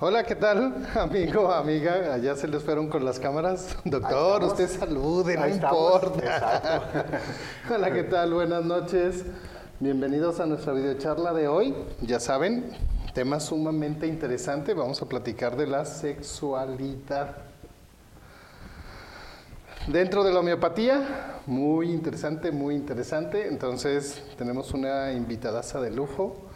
Hola, ¿qué tal, amigo, amiga? Allá se les fueron con las cámaras. Doctor, usted salude, no importa. Hola, ¿qué tal? Buenas noches. Bienvenidos a nuestra videocharla de hoy. Ya saben, tema sumamente interesante. Vamos a platicar de la sexualidad. Dentro de la homeopatía, muy interesante, muy interesante. Entonces, tenemos una invitadaza de lujo.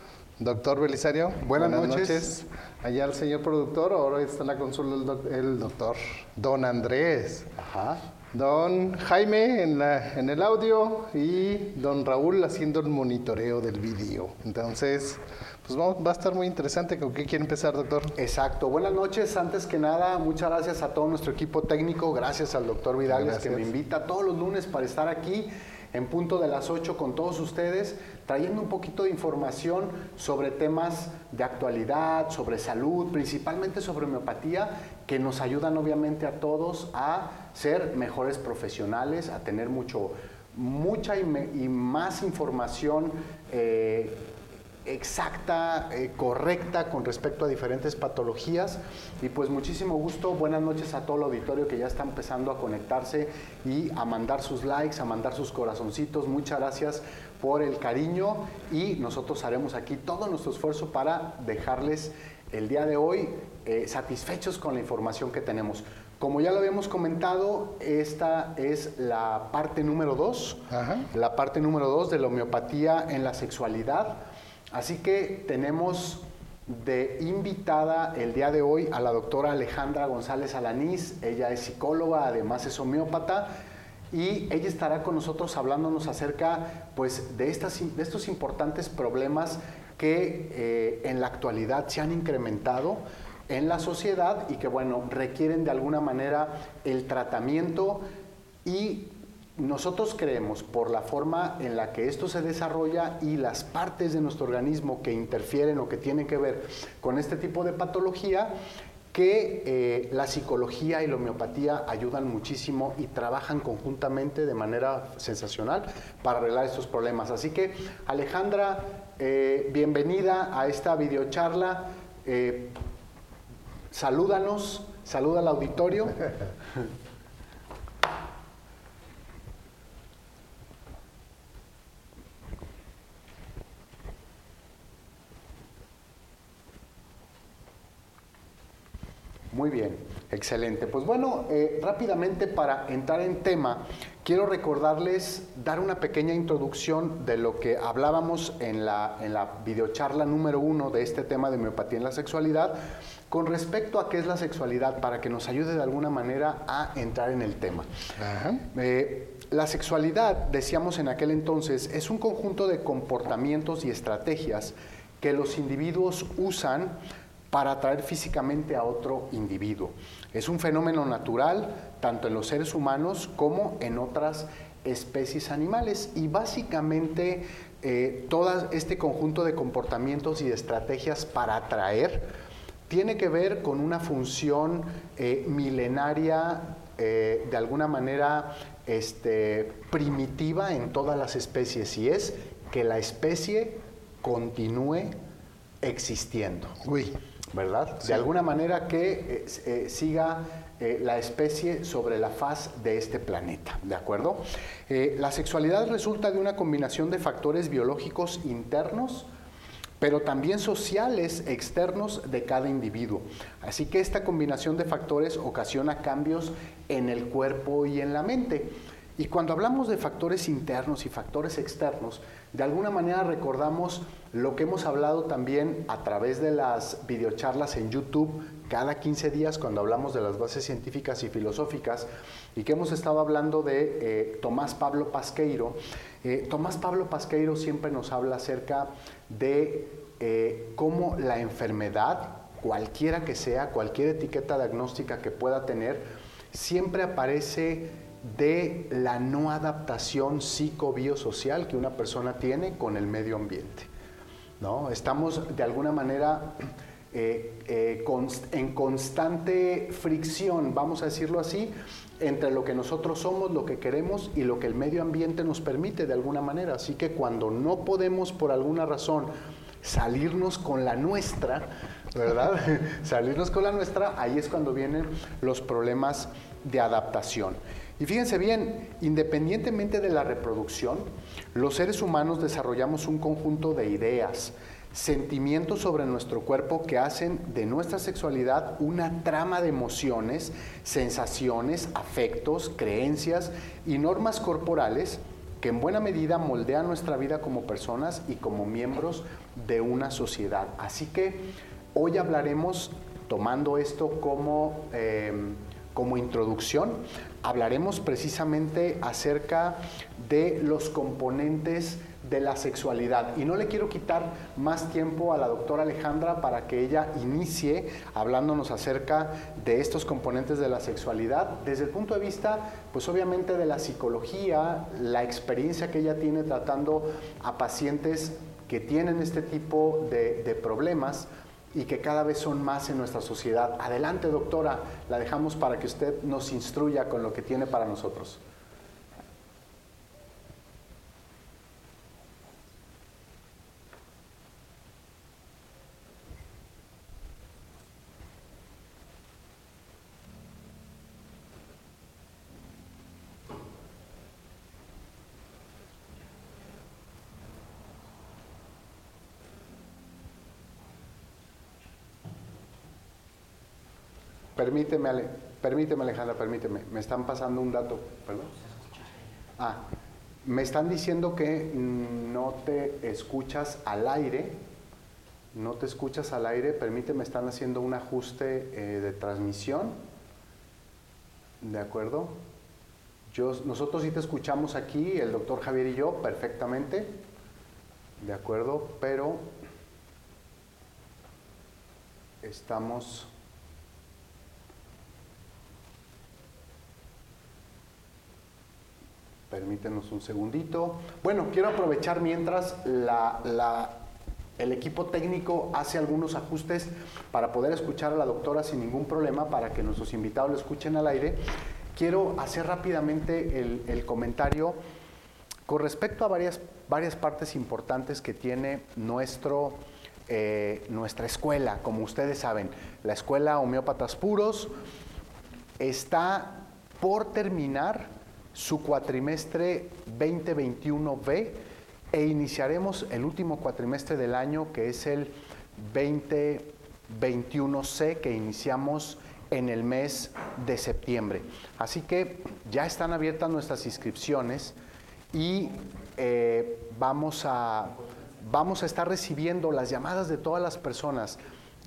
Doctor Belisario, buenas, noches. Allá el señor productor, ahora está en la consulta el, doc- el doctor Don Andrés. Ajá. Don Jaime en, la- en el audio y don Raúl haciendo el monitoreo del vídeo. Entonces, pues vamos- va a estar muy interesante. ¿Con qué quiere empezar, doctor? Exacto. Buenas noches. Antes que nada, muchas gracias a todo nuestro equipo técnico. Gracias al doctor Vidales Gracias. que me invita todos los lunes para estar aquí en punto de las 8 con todos ustedes, trayendo un poquito de información sobre temas de actualidad, sobre salud, principalmente sobre homeopatía, que nos ayudan obviamente a todos a ser mejores profesionales, a tener mucho, mucha y, más información. eh, exacta, eh, correcta con respecto a diferentes patologías. Y pues muchísimo gusto, buenas noches a todo el auditorio que ya está empezando a conectarse y a mandar sus likes, a mandar sus corazoncitos. Muchas gracias por el cariño y nosotros haremos aquí todo nuestro esfuerzo para dejarles el día de hoy eh, satisfechos con la información que tenemos. Como ya lo habíamos comentado, esta es la parte número dos, Ajá. la parte número dos de la homeopatía en la sexualidad. Así que tenemos de invitada el día de hoy a la doctora Alejandra González Alanís. Ella es psicóloga, además es homeópata. Y ella estará con nosotros hablándonos acerca pues, de, estos importantes problemas que eh, en la actualidad se han incrementado en la sociedad y que, bueno, requieren de alguna manera el tratamiento y nosotros creemos, por la forma en la que esto se desarrolla y las partes de nuestro organismo que interfieren o que tienen que ver con este tipo de patología, que eh, la psicología y la homeopatía ayudan muchísimo y trabajan conjuntamente de manera sensacional para arreglar estos problemas. Así que, Alejandra, eh, bienvenida a esta videocharla. Eh, salúdanos, saluda al auditorio. Muy bien, excelente. Pues bueno, eh, rápidamente para entrar en tema, quiero recordarles, dar una pequeña introducción de lo que hablábamos en la, en la videocharla número uno de este tema de homeopatía en la sexualidad, con respecto a qué es la sexualidad, para que nos ayude de alguna manera a entrar en el tema. Ajá. Eh, la sexualidad, decíamos en aquel entonces, es un conjunto de comportamientos y estrategias que los individuos usan para atraer físicamente a otro individuo. Es un fenómeno natural tanto en los seres humanos como en otras especies animales y básicamente eh, todo este conjunto de comportamientos y de estrategias para atraer tiene que ver con una función eh, milenaria, eh, de alguna manera este, primitiva en todas las especies, y es que la especie continúe existiendo. ¿Verdad? De alguna manera que eh, eh, siga eh, la especie sobre la faz de este planeta, ¿de acuerdo? Eh, la sexualidad resulta de una combinación de factores biológicos internos, pero también sociales externos de cada individuo. Así que esta combinación de factores ocasiona cambios en el cuerpo y en la mente. Y cuando hablamos de factores internos y factores externos, de alguna manera recordamos lo que hemos hablado también a través de las videocharlas en YouTube cada 15 días cuando hablamos de las bases científicas y filosóficas y que hemos estado hablando de eh, Tomás Pablo Pasqueiro. Eh, Tomás Pablo Pasqueiro siempre nos habla acerca de eh, cómo la enfermedad cualquiera que sea, cualquier etiqueta diagnóstica que pueda tener, siempre aparece de la no adaptación psicobiosocial que una persona tiene con el medio ambiente. ¿no? Estamos de alguna manera eh, eh, en constante fricción, vamos a decirlo así, entre lo que nosotros somos, lo que queremos y lo que el medio ambiente nos permite de alguna manera. Así que cuando no podemos por alguna razón salirnos con la nuestra, ¿verdad? salirnos con la nuestra, ahí es cuando vienen los problemas de adaptación. Y fíjense bien, independientemente de la reproducción, los seres humanos desarrollamos un conjunto de ideas, sentimientos sobre nuestro cuerpo que hacen de nuestra sexualidad una trama de emociones, sensaciones, afectos, creencias y normas corporales que en buena medida moldean nuestra vida como personas y como miembros de una sociedad. Así que hoy hablaremos, tomando esto como, eh, como introducción, hablaremos precisamente acerca de los componentes de la sexualidad. Y no le quiero quitar más tiempo a la doctora Alejandra para que ella inicie hablándonos acerca de estos componentes de la sexualidad desde el punto de vista, pues obviamente de la psicología, la experiencia que ella tiene tratando a pacientes que tienen este tipo de, problemas y que cada vez son más en nuestra sociedad. Adelante, doctora, la dejamos para que usted nos instruya con lo que tiene para nosotros. Permíteme, Ale, permíteme Alejandra, permíteme. Me están pasando un dato, perdón. Ah, me están diciendo que no te escuchas al aire. No te escuchas al aire. Permíteme, están haciendo un ajuste eh, de transmisión. ¿De acuerdo? Yo, nosotros sí te escuchamos aquí, el doctor Javier y yo, perfectamente. ¿De acuerdo? Pero estamos Permítenos un segundito. Bueno, quiero aprovechar mientras el equipo técnico hace algunos ajustes para poder escuchar a la doctora sin ningún problema, para que nuestros invitados lo escuchen al aire. Quiero hacer rápidamente el, comentario con respecto a varias, varias partes importantes que tiene nuestro, eh, nuestra escuela. Como ustedes saben, la escuela Homeópatas Puros está por terminar su cuatrimestre 2021B e iniciaremos el último cuatrimestre del año que es el 2021C que iniciamos en el mes de septiembre. Así que ya están abiertas nuestras inscripciones y eh, vamos, a, vamos a estar recibiendo las llamadas de todas las personas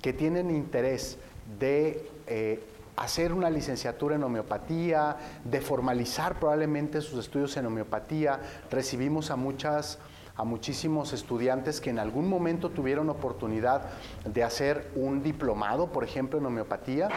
que tienen interés de eh, hacer una licenciatura en homeopatía, de formalizar probablemente sus estudios en homeopatía. Recibimos a muchas a muchísimos estudiantes que en algún momento tuvieron oportunidad de hacer un diplomado, por ejemplo, en homeopatía.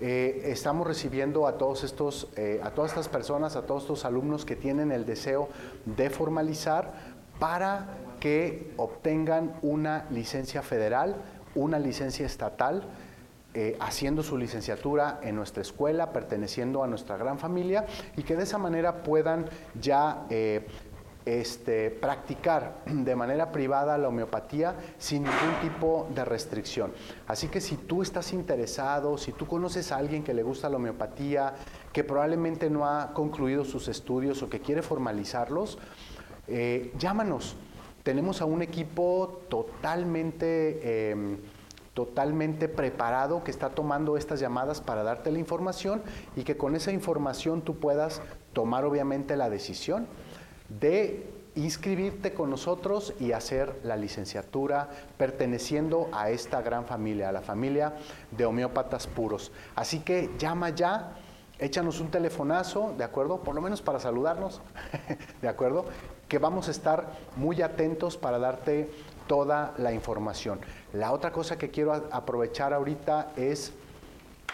Eh, estamos recibiendo a todos estos, eh, a todas estas personas, a todos estos alumnos que tienen el deseo de formalizar para que obtengan una licencia federal, una licencia estatal eh, haciendo su licenciatura en nuestra escuela, perteneciendo a nuestra gran familia y que de esa manera puedan ya eh, este, practicar de manera privada la homeopatía sin ningún tipo de restricción. Así que si tú estás interesado, si tú conoces a alguien que le gusta la homeopatía, que probablemente no ha concluido sus estudios o que quiere formalizarlos, eh, llámanos. Tenemos a un equipo totalmente em, totalmente preparado que está tomando estas llamadas para darte la información y que con esa información tú puedas tomar obviamente la decisión de inscribirte con nosotros y hacer la licenciatura perteneciendo a esta gran familia, a la familia de homeópatas puros. Así que llama ya, échanos un telefonazo, ¿de acuerdo? Por lo menos para saludarnos, ¿de acuerdo? Que vamos a estar muy atentos para darte toda la información. La otra cosa que quiero aprovechar ahorita es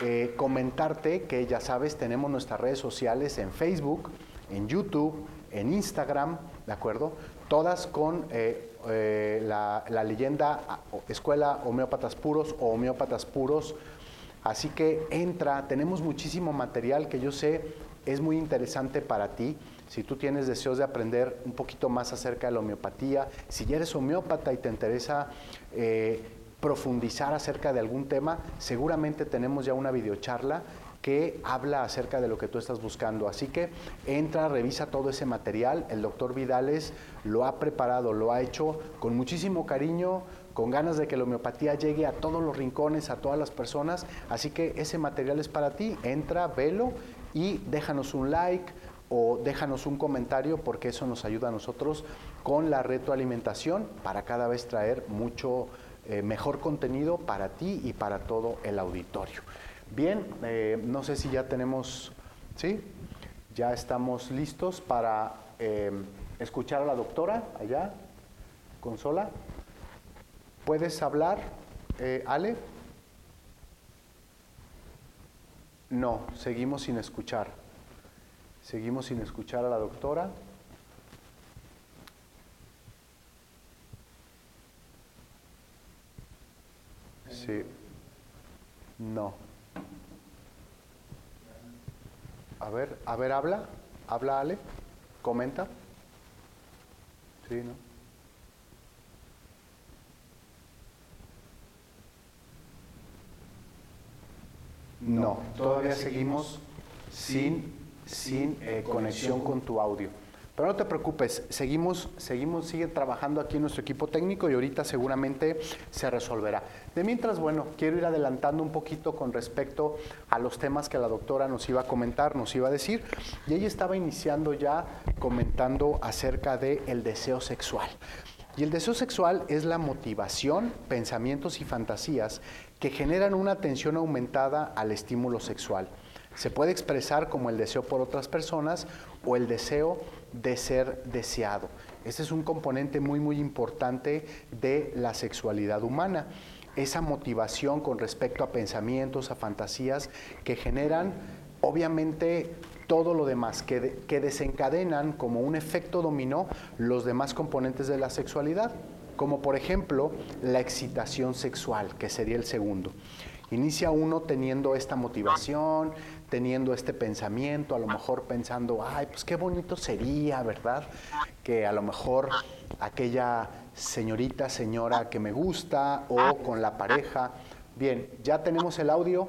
eh, comentarte que ya sabes, tenemos nuestras redes sociales en Facebook, en YouTube, en Instagram, ¿de acuerdo? Todas con eh, eh, la, la, leyenda Escuela Homeópatas Puros o Homeópatas Puros. Así que entra, tenemos muchísimo material que yo sé es muy interesante para ti. Si tú tienes deseos de aprender un poquito más acerca de la homeopatía, si ya eres homeópata y te interesa profundizar acerca de algún tema, seguramente tenemos ya una videocharla que habla acerca de lo que tú estás buscando. Así que entra, revisa todo ese material. El doctor Vidales lo ha preparado, lo ha hecho con muchísimo cariño, con ganas de que la homeopatía llegue a todos los rincones, a todas las personas. Así que ese material es para ti. Entra, velo y déjanos un like o déjanos un comentario porque eso nos ayuda a nosotros con la retroalimentación para cada vez traer mucho eh, mejor contenido para ti y para todo el auditorio. Bien, eh, no sé si ya tenemos, ¿sí? Ya estamos listos para eh, escuchar a la doctora allá, consola. ¿Puedes hablar, Ale? No, seguimos sin escuchar. Seguimos sin escuchar a la doctora. Sí. No. A ver, a ver, habla. Habla Ale. Comenta. Sí, ¿no? No, todavía seguimos sin, sin eh, conexión con tu audio. Pero no te preocupes, seguimos, seguimos, sigue trabajando aquí nuestro equipo técnico y ahorita seguramente se resolverá. De mientras, bueno, quiero ir adelantando un poquito con respecto a los temas que la doctora nos iba a comentar, nos iba a decir. Y ella estaba iniciando ya comentando acerca del el deseo sexual. Y el deseo sexual es la motivación, pensamientos y fantasías que generan una tensión aumentada al estímulo sexual. Se puede expresar como el deseo por otras personas o el deseo de ser deseado. Este es un componente muy, muy importante de la sexualidad humana. Esa motivación con respecto a pensamientos, a fantasías que generan, obviamente, todo lo demás, que, que desencadenan como un efecto dominó los demás componentes de la sexualidad, como por ejemplo la excitación sexual, que sería el segundo. Inicia uno teniendo esta motivación, teniendo este pensamiento, a lo mejor pensando, ay, pues qué bonito sería, ¿verdad? Que a lo mejor aquella señorita, señora que me gusta o con la pareja. Bien, ya tenemos el audio,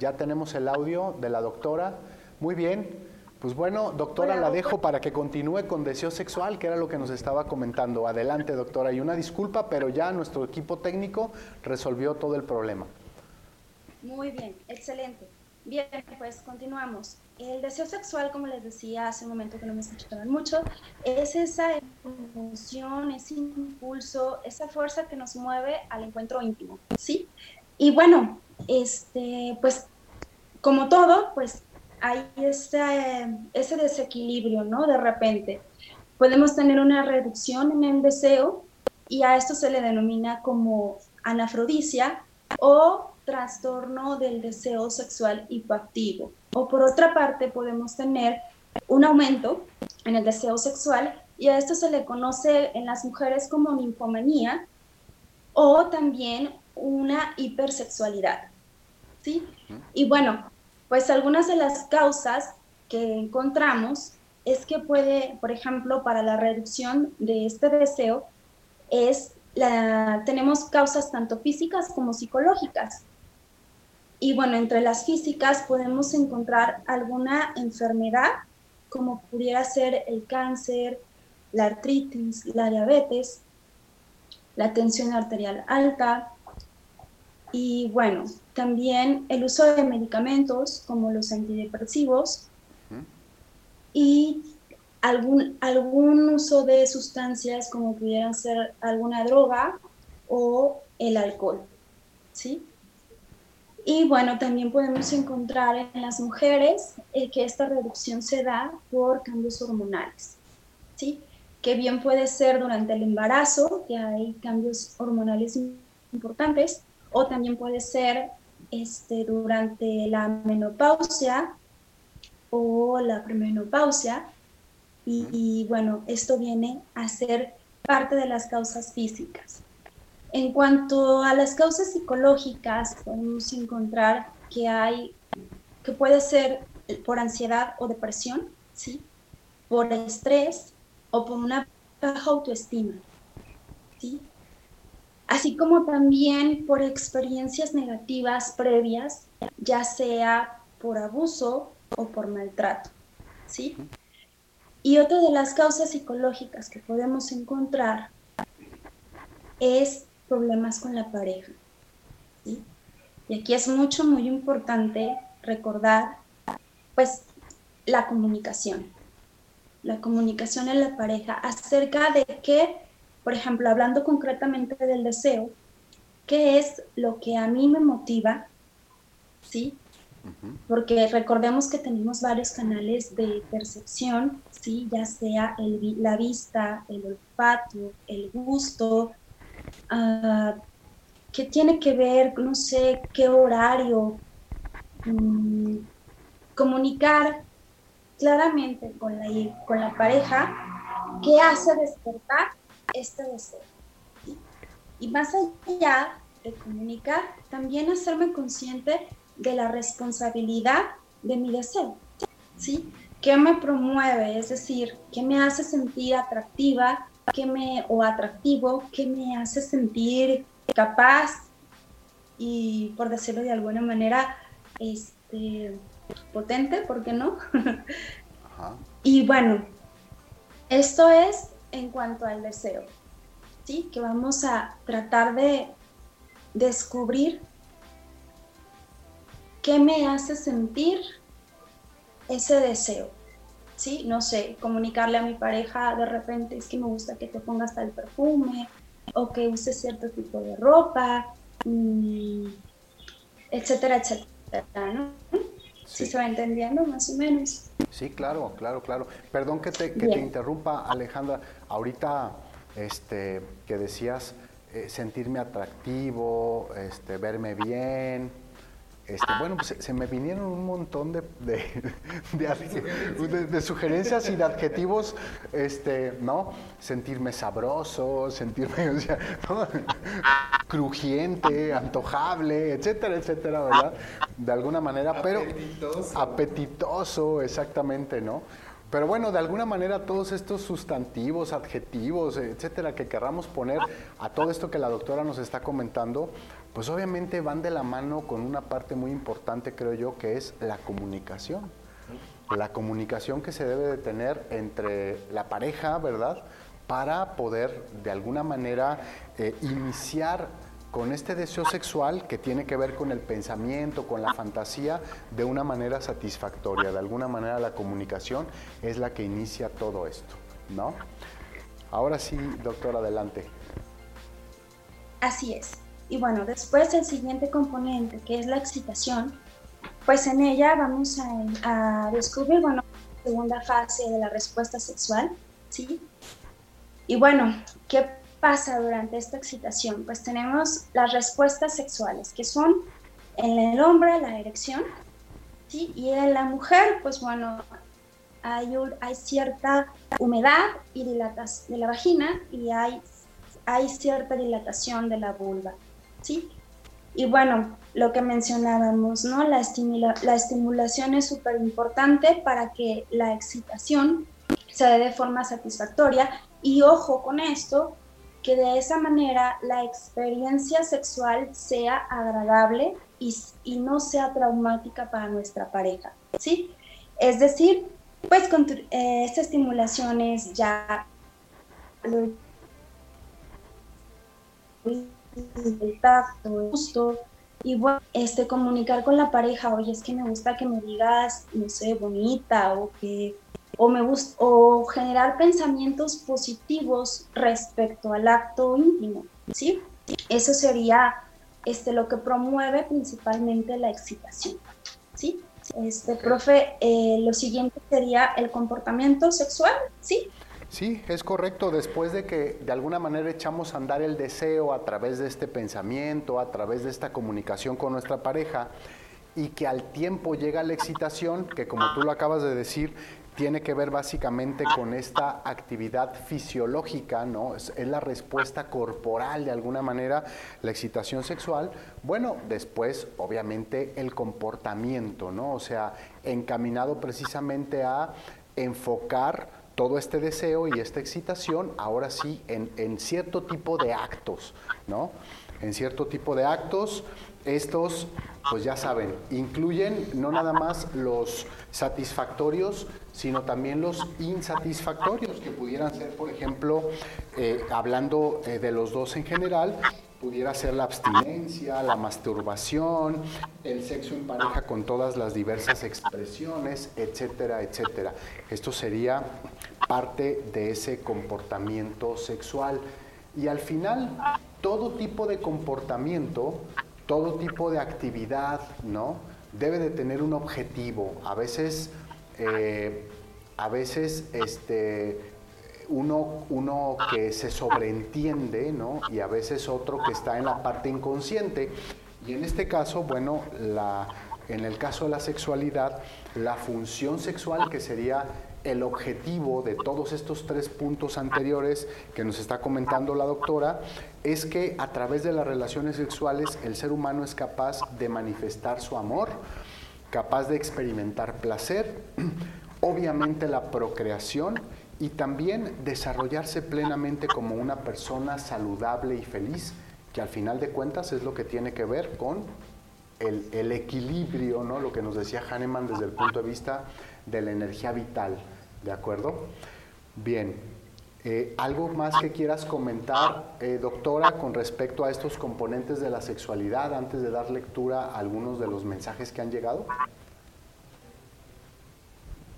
ya tenemos el audio de la doctora. Muy bien, pues bueno, doctora, la dejo para que continúe con deseo sexual, que era lo que nos estaba comentando. Adelante, doctora. Y una disculpa, pero ya nuestro equipo técnico resolvió todo el problema. Muy bien, excelente. Bien, pues continuamos. El deseo sexual, como les decía hace un momento que no me escuchaban mucho, es esa emoción, ese impulso, esa fuerza que nos mueve al encuentro íntimo, ¿sí? Y bueno, este, pues como todo, pues hay ese, ese desequilibrio, ¿no? De repente. Podemos tener una reducción en el deseo y a esto se le denomina como anafrodicia o trastorno del deseo sexual hipoactivo. O por otra parte, podemos tener un aumento en el deseo sexual y a esto se le conoce en las mujeres como ninfomanía o también una hipersexualidad. ¿sí? Y bueno, pues algunas de las causas que encontramos es que puede, por ejemplo, para la reducción de este deseo, es la, tenemos causas tanto físicas como psicológicas. Y bueno, entre las físicas podemos encontrar alguna enfermedad, como pudiera ser el cáncer, la artritis, la diabetes, la tensión arterial alta y bueno, también el uso de medicamentos como los antidepresivos y algún, algún uso de sustancias como pudieran ser alguna droga o el alcohol. ¿sí? Y bueno, también podemos encontrar en las mujeres eh, que esta reducción se da por cambios hormonales, ¿sí? que bien puede ser durante el embarazo, que hay cambios hormonales importantes, o también puede ser este, durante la menopausia o la premenopausia. Y, y bueno, esto viene a ser parte de las causas físicas. En cuanto a las causas psicológicas, podemos encontrar que hay, que puede ser por ansiedad o depresión, ¿sí? por estrés o por una baja autoestima, ¿sí? así como también por experiencias negativas previas, ya sea por abuso o por maltrato. ¿sí? Y otra de las causas psicológicas que podemos encontrar es problemas con la pareja. ¿sí? Y aquí es mucho, muy importante recordar, pues, la comunicación. La comunicación en la pareja acerca de qué, por ejemplo, hablando concretamente del deseo, qué es lo que a mí me motiva, ¿sí? Porque recordemos que tenemos varios canales de percepción, ¿sí? ya sea el, la vista, el olfato, el gusto, uh, que tiene que ver, no sé, qué horario, mm, comunicar claramente con la, con la pareja qué hace despertar este deseo. Y más allá de comunicar, también hacerme consciente de la responsabilidad de mi deseo. ¿sí? ¿Qué me promueve? Es decir, ¿qué me hace sentir atractiva que me, o atractivo, que me hace sentir capaz y, por decirlo de alguna manera, este, potente, ¿por qué no? Y bueno, esto es en cuanto al deseo, ¿sí? Que vamos a tratar de descubrir qué me hace sentir ese deseo. ¿Sí? No sé, comunicarle a mi pareja de repente es que me gusta que te pongas tal perfume o que uses cierto tipo de ropa, mm, etcétera, etcétera, ¿no? Sí. ¿Sí se va entendiendo más o menos? Sí, claro, claro, claro. Perdón que te, que te interrumpa, Alejandra. Ahorita este, que decías eh, sentirme atractivo, este, verme bien, este, bueno, pues se, me vinieron un montón de, de, sugerencias y de adjetivos, este, ¿no? Sentirme sabroso, sentirme, o sea, crujiente, antojable, etcétera, etcétera, ¿verdad? De alguna manera, pero apetitoso, apetitoso exactamente, ¿no? Pero bueno, de alguna manera todos estos sustantivos, adjetivos, etcétera, que querramos poner a todo esto que la doctora nos está comentando, pues obviamente van de la mano con una parte muy importante, creo yo, que es la comunicación. La comunicación que se debe de tener entre la pareja, ¿verdad? Para poder de alguna manera eh, iniciar con este deseo sexual que tiene que ver con el pensamiento, con la fantasía, de una manera satisfactoria. De alguna manera la comunicación es la que inicia todo esto, ¿no? Ahora sí, doctor, adelante. Así es. Y bueno, después el siguiente componente, que es la excitación, pues en ella vamos a, descubrir, bueno, la segunda fase de la respuesta sexual, ¿sí? Y bueno, ¿qué pasa durante esta excitación? Pues tenemos las respuestas sexuales, que son en el hombre la erección, ¿sí? Y en la mujer, pues bueno, hay, hay cierta humedad y dilatación de la vagina y hay, hay cierta dilatación de la vulva. ¿Sí? Y bueno, lo que mencionábamos, ¿no? La, la estimulación es súper importante para que la excitación se dé de forma satisfactoria y ojo con esto, que de esa manera la experiencia sexual sea agradable y, y no sea traumática para nuestra pareja, ¿sí? Es decir, pues con eh, esta estimulación es ya el tacto, el gusto. Y bueno, este, comunicar con la pareja, oye, es que me gusta que me digas, no sé, bonita o que o me gusta o generar pensamientos positivos respecto al acto íntimo, ¿sí? Eso sería este lo que promueve principalmente la excitación, ¿sí? Este, profe, eh, lo siguiente sería el comportamiento sexual, ¿sí? Sí, es correcto. Después de que de alguna manera echamos a andar el deseo a través de este pensamiento, a través de esta comunicación con nuestra pareja, y que al tiempo llega la excitación, que como tú lo acabas de decir, tiene que ver básicamente con esta actividad fisiológica, ¿no? Es, la respuesta corporal de alguna manera, la excitación sexual. Bueno, después, obviamente, el comportamiento, ¿no? O sea, encaminado precisamente a enfocar todo este deseo y esta excitación, ahora sí, en, en cierto tipo de actos, ¿no? En cierto tipo de actos, estos, pues ya saben, incluyen no nada más los satisfactorios, sino también los insatisfactorios, que pudieran ser, por ejemplo, eh, hablando eh, de los dos en general, pudiera ser la abstinencia, la masturbación, el sexo en pareja con todas las diversas expresiones, etcétera, etcétera. Esto sería parte de ese comportamiento sexual. Y al final, todo tipo de comportamiento, todo tipo de actividad, ¿no? Debe de tener un objetivo. A veces eh, a veces este, uno, uno que se sobreentiende, ¿no? Y a veces otro que está en la parte inconsciente. Y en este caso, bueno, la, en el caso de la sexualidad, la función sexual, que sería el objetivo de todos estos tres puntos anteriores que nos está comentando la doctora, es que a través de las relaciones sexuales el ser humano es capaz de manifestar su amor, capaz de experimentar placer, obviamente la procreación y también desarrollarse plenamente como una persona saludable y feliz, que al final de cuentas es lo que tiene que ver con el, equilibrio, ¿no? lo que nos decía Hahnemann desde el punto de vista de la energía vital, ¿de acuerdo? Bien, eh, ¿algo más que quieras comentar, eh, doctora, con respecto a estos componentes de la sexualidad antes de dar lectura a algunos de los mensajes que han llegado?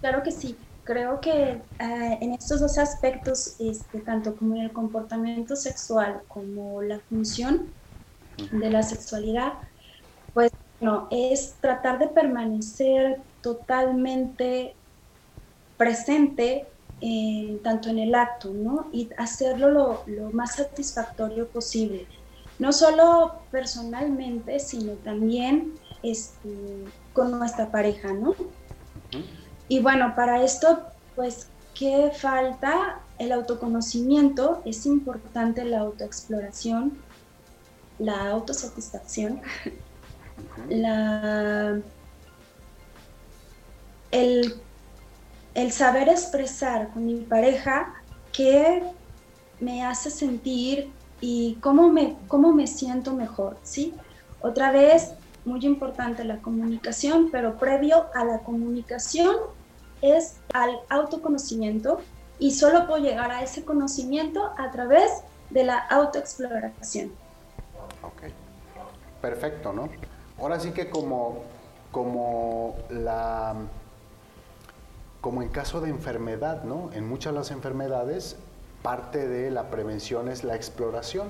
Claro que sí. Creo que eh, en estos dos aspectos, este, tanto como el comportamiento sexual como la función de la sexualidad, pues no, es tratar de permanecer totalmente presente tanto en el acto, ¿no? Y hacerlo lo, lo, más satisfactorio posible. No solo personalmente, sino también este, con nuestra pareja, ¿no? Y bueno, para esto, pues, ¿qué falta? El autoconocimiento, es importante la autoexploración, la autosatisfacción, la, el, el saber expresar con mi pareja qué me hace sentir y cómo me, cómo me siento mejor, ¿sí? Otra vez, muy importante la comunicación, pero previo a la comunicación es al autoconocimiento y solo puedo llegar a ese conocimiento a través de la autoexploración. Ok, perfecto, ¿no? Ahora sí que como, como la como en caso de enfermedad, ¿no? En muchas de las enfermedades, parte de la prevención es la exploración.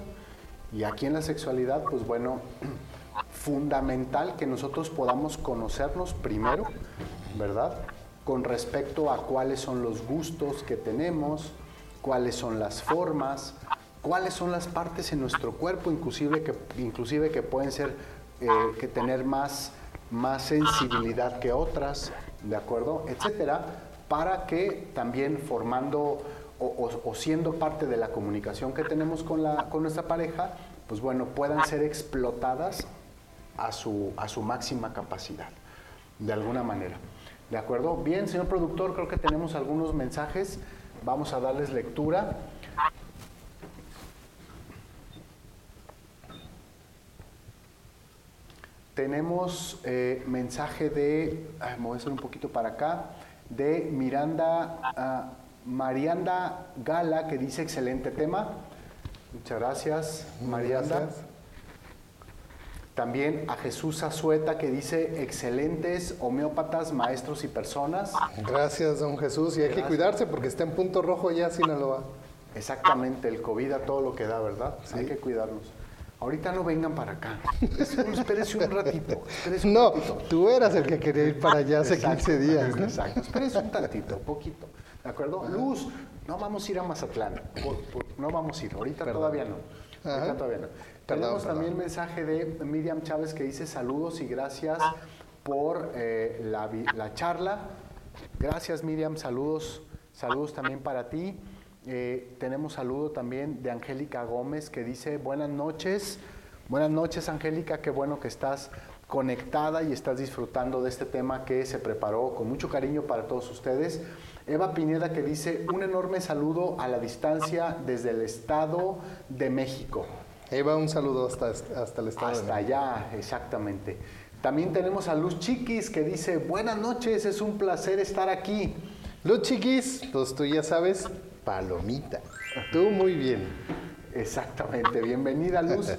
Y aquí en la sexualidad, pues bueno, fundamental que nosotros podamos conocernos primero, ¿verdad? con respecto a cuáles son los gustos que tenemos, cuáles son las formas, cuáles son las partes en nuestro cuerpo, inclusive que, inclusive que pueden ser, eh, que tener más, más sensibilidad que otras, ¿de acuerdo? Etcétera, para que también formando o, siendo parte de la comunicación que tenemos con, la, con nuestra pareja, pues bueno, puedan ser explotadas a su, a su máxima capacidad, de alguna manera. ¿De acuerdo? Bien, señor productor, creo que tenemos algunos mensajes. Vamos a darles lectura. Tenemos eh, mensaje de, me voy a hacer un poquito para acá, de Miranda, uh, Marianda Gala, que dice excelente tema. Muchas gracias, Marianda. También a Jesús Azueta que dice excelentes homeópatas, maestros y personas. Gracias, don Jesús. Y hay que cuidarse porque está en punto rojo ya Sinaloa. Exactamente, el COVID a todo lo que da, ¿verdad? Hay que cuidarnos. Ahorita no vengan para acá. Espérese un ratito. no, tú eras el que quería ir para allá hace 15 días. Exacto. Espérese un tantito, poquito. ¿De acuerdo? Luz, No vamos a ir a Mazatlán, no vamos a ir, ahorita todavía no. Ahorita todavía no. Tenemos también el mensaje de Miriam Chávez que dice saludos y gracias por eh, la, la, charla. Gracias Miriam, saludos, saludos también para ti. Eh, tenemos saludo también de Angélica Gómez que dice buenas noches. Buenas noches Angélica, qué bueno que estás conectada y estás disfrutando de este tema que se preparó con mucho cariño para todos ustedes. Eva Pineda que dice un enorme saludo a la distancia desde el Estado de México. Eva, un saludo hasta, hasta el Estado hasta allá, exactamente. También tenemos a Luz Chiquis que dice, buenas noches, es un placer estar aquí. Luz Chiquis, pues tú ya sabes, palomita. Tú muy bien. Exactamente, bienvenida Luz.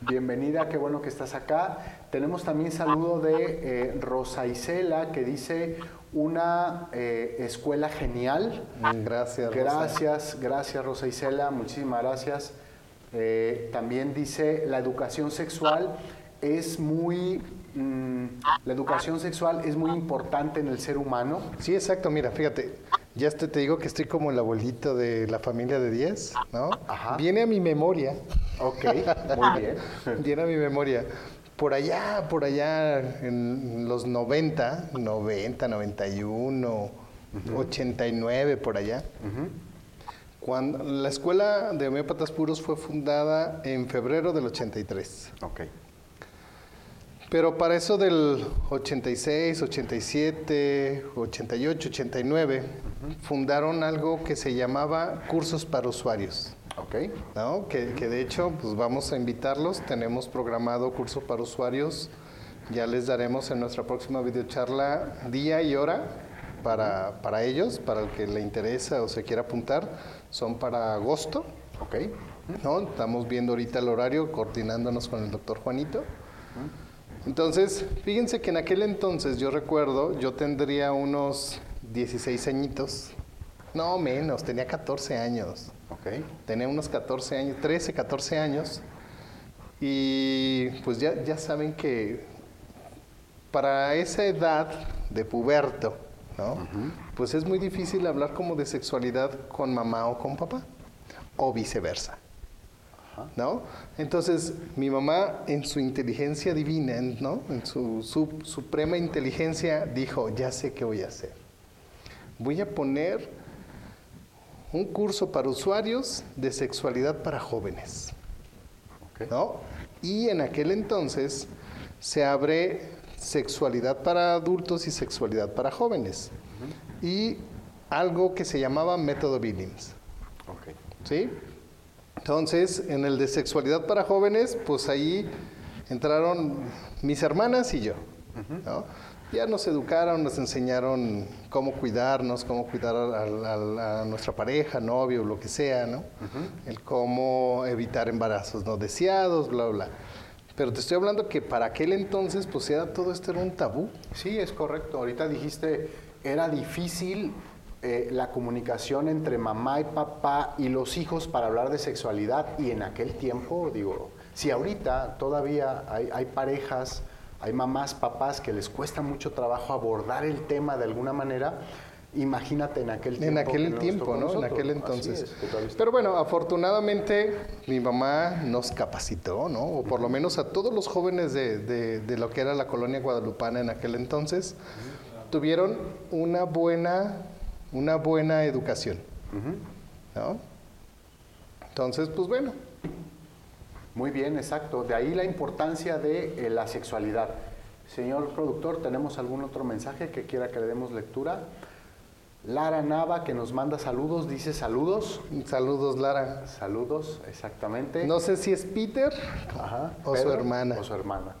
Bienvenida, qué bueno que estás acá. Tenemos también saludo de eh, Rosa Isela que dice una eh, escuela genial. Mm, gracias. Gracias, gracias Rosa Isela, muchísimas gracias. Eh, también dice la educación sexual es muy mm, la educación sexual es muy importante en el ser humano. Sí, exacto. Mira, fíjate, ya te, te digo que estoy como el abuelito de la familia de 10, ¿no? Viene a mi memoria. Ok, muy bien. Viene a mi memoria. Por allá, por allá, en los 90, 90, 91, 89, por allá. Cuando la escuela de homeópatas puros fue fundada en febrero del 83. Ok. Pero para eso del 86, 87, 88, 89, fundaron algo que se llamaba cursos para usuarios. Ok. ¿no? Que, de hecho, pues vamos a invitarlos. Tenemos programado curso para usuarios. Ya les daremos en nuestra próxima videocharla día y hora para, para ellos, para el que le interesa o se quiera apuntar. Son para agosto. Ok. ¿no? Estamos viendo ahorita el horario, coordinándonos con el doctor Juanito. Entonces, fíjense que en aquel entonces yo recuerdo, yo tendría unos 16 añitos. No, menos, tenía 14 años. Ok. Tenía unos 14 años, 13, 14 años. Y pues ya, ya saben que para esa edad de puberto, ¿no? Pues es muy difícil hablar como de sexualidad con mamá o con papá, o viceversa. ¿No? Entonces, mi mamá, en su inteligencia divina, ¿no? En su, suprema inteligencia, dijo, ya sé qué voy a hacer. Voy a poner un curso para usuarios de sexualidad para jóvenes. ¿no? Y en aquel entonces se abre sexualidad para adultos y sexualidad para jóvenes. Y algo que se llamaba método Billings. ¿Sí? Entonces, en el de sexualidad para jóvenes, pues ahí entraron mis hermanas y yo. Ya nos educaron, nos enseñaron cómo cuidarnos, cómo cuidar a, nuestra pareja, novio, lo que sea, ¿no? El cómo evitar embarazos no deseados, bla, bla. Pero te estoy hablando que para aquel entonces, pues era todo esto era un tabú. Sí, es correcto. Ahorita dijiste, era difícil eh, la comunicación entre mamá y papá y los hijos para hablar de sexualidad y en aquel tiempo, digo, si ahorita todavía hay, parejas, hay mamás, papás que les cuesta mucho trabajo abordar el tema de alguna manera, imagínate en aquel tiempo. En aquel tiempo, ¿no? En aquel entonces. Pero bueno, afortunadamente mi mamá nos capacitó, ¿no? O por lo menos a todos los jóvenes de, lo que era la colonia guadalupana en aquel entonces, tuvieron una buena una buena educación. ¿no? Entonces, pues bueno. Muy bien, exacto. De ahí la importancia de eh, la sexualidad. Señor productor, ¿tenemos algún otro mensaje que quiera que le demos lectura? Lara Nava, que nos manda saludos, dice saludos. Saludos, Lara. Saludos, exactamente. No sé si es Peter o su hermana. O su hermana.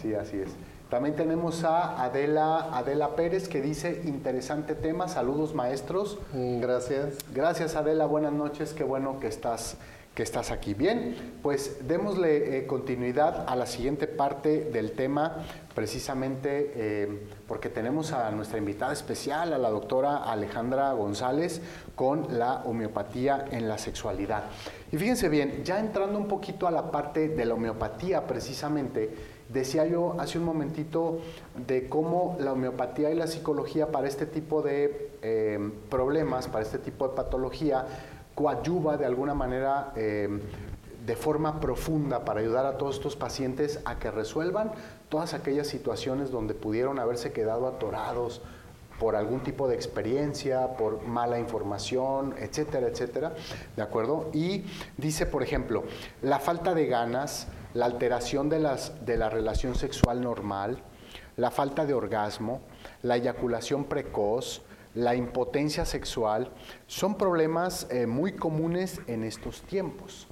Sí, así es. También tenemos a Adela, Adela Pérez que dice, interesante tema, saludos maestros. Mm, gracias. Gracias Adela, buenas noches, qué bueno que estás, que estás aquí. Bien, pues démosle eh, continuidad a la siguiente parte del tema, precisamente eh, porque tenemos a nuestra invitada especial, a la doctora Alejandra González, con la homeopatía en la sexualidad. Y fíjense bien, ya entrando un poquito a la parte de la homeopatía precisamente, Decía yo hace un momentito de cómo la homeopatía y la psicología para este tipo de eh, problemas, para este tipo de patología, coadyuva de alguna manera eh, de forma profunda para ayudar a todos estos pacientes a que resuelvan todas aquellas situaciones donde pudieron haberse quedado atorados por algún tipo de experiencia, por mala información, etcétera, etcétera, ¿de acuerdo? Y dice, por ejemplo, la falta de ganas, la alteración de, las, de la relación sexual normal, la falta de orgasmo, la eyaculación precoz, la impotencia sexual, son problemas eh, muy comunes en estos tiempos.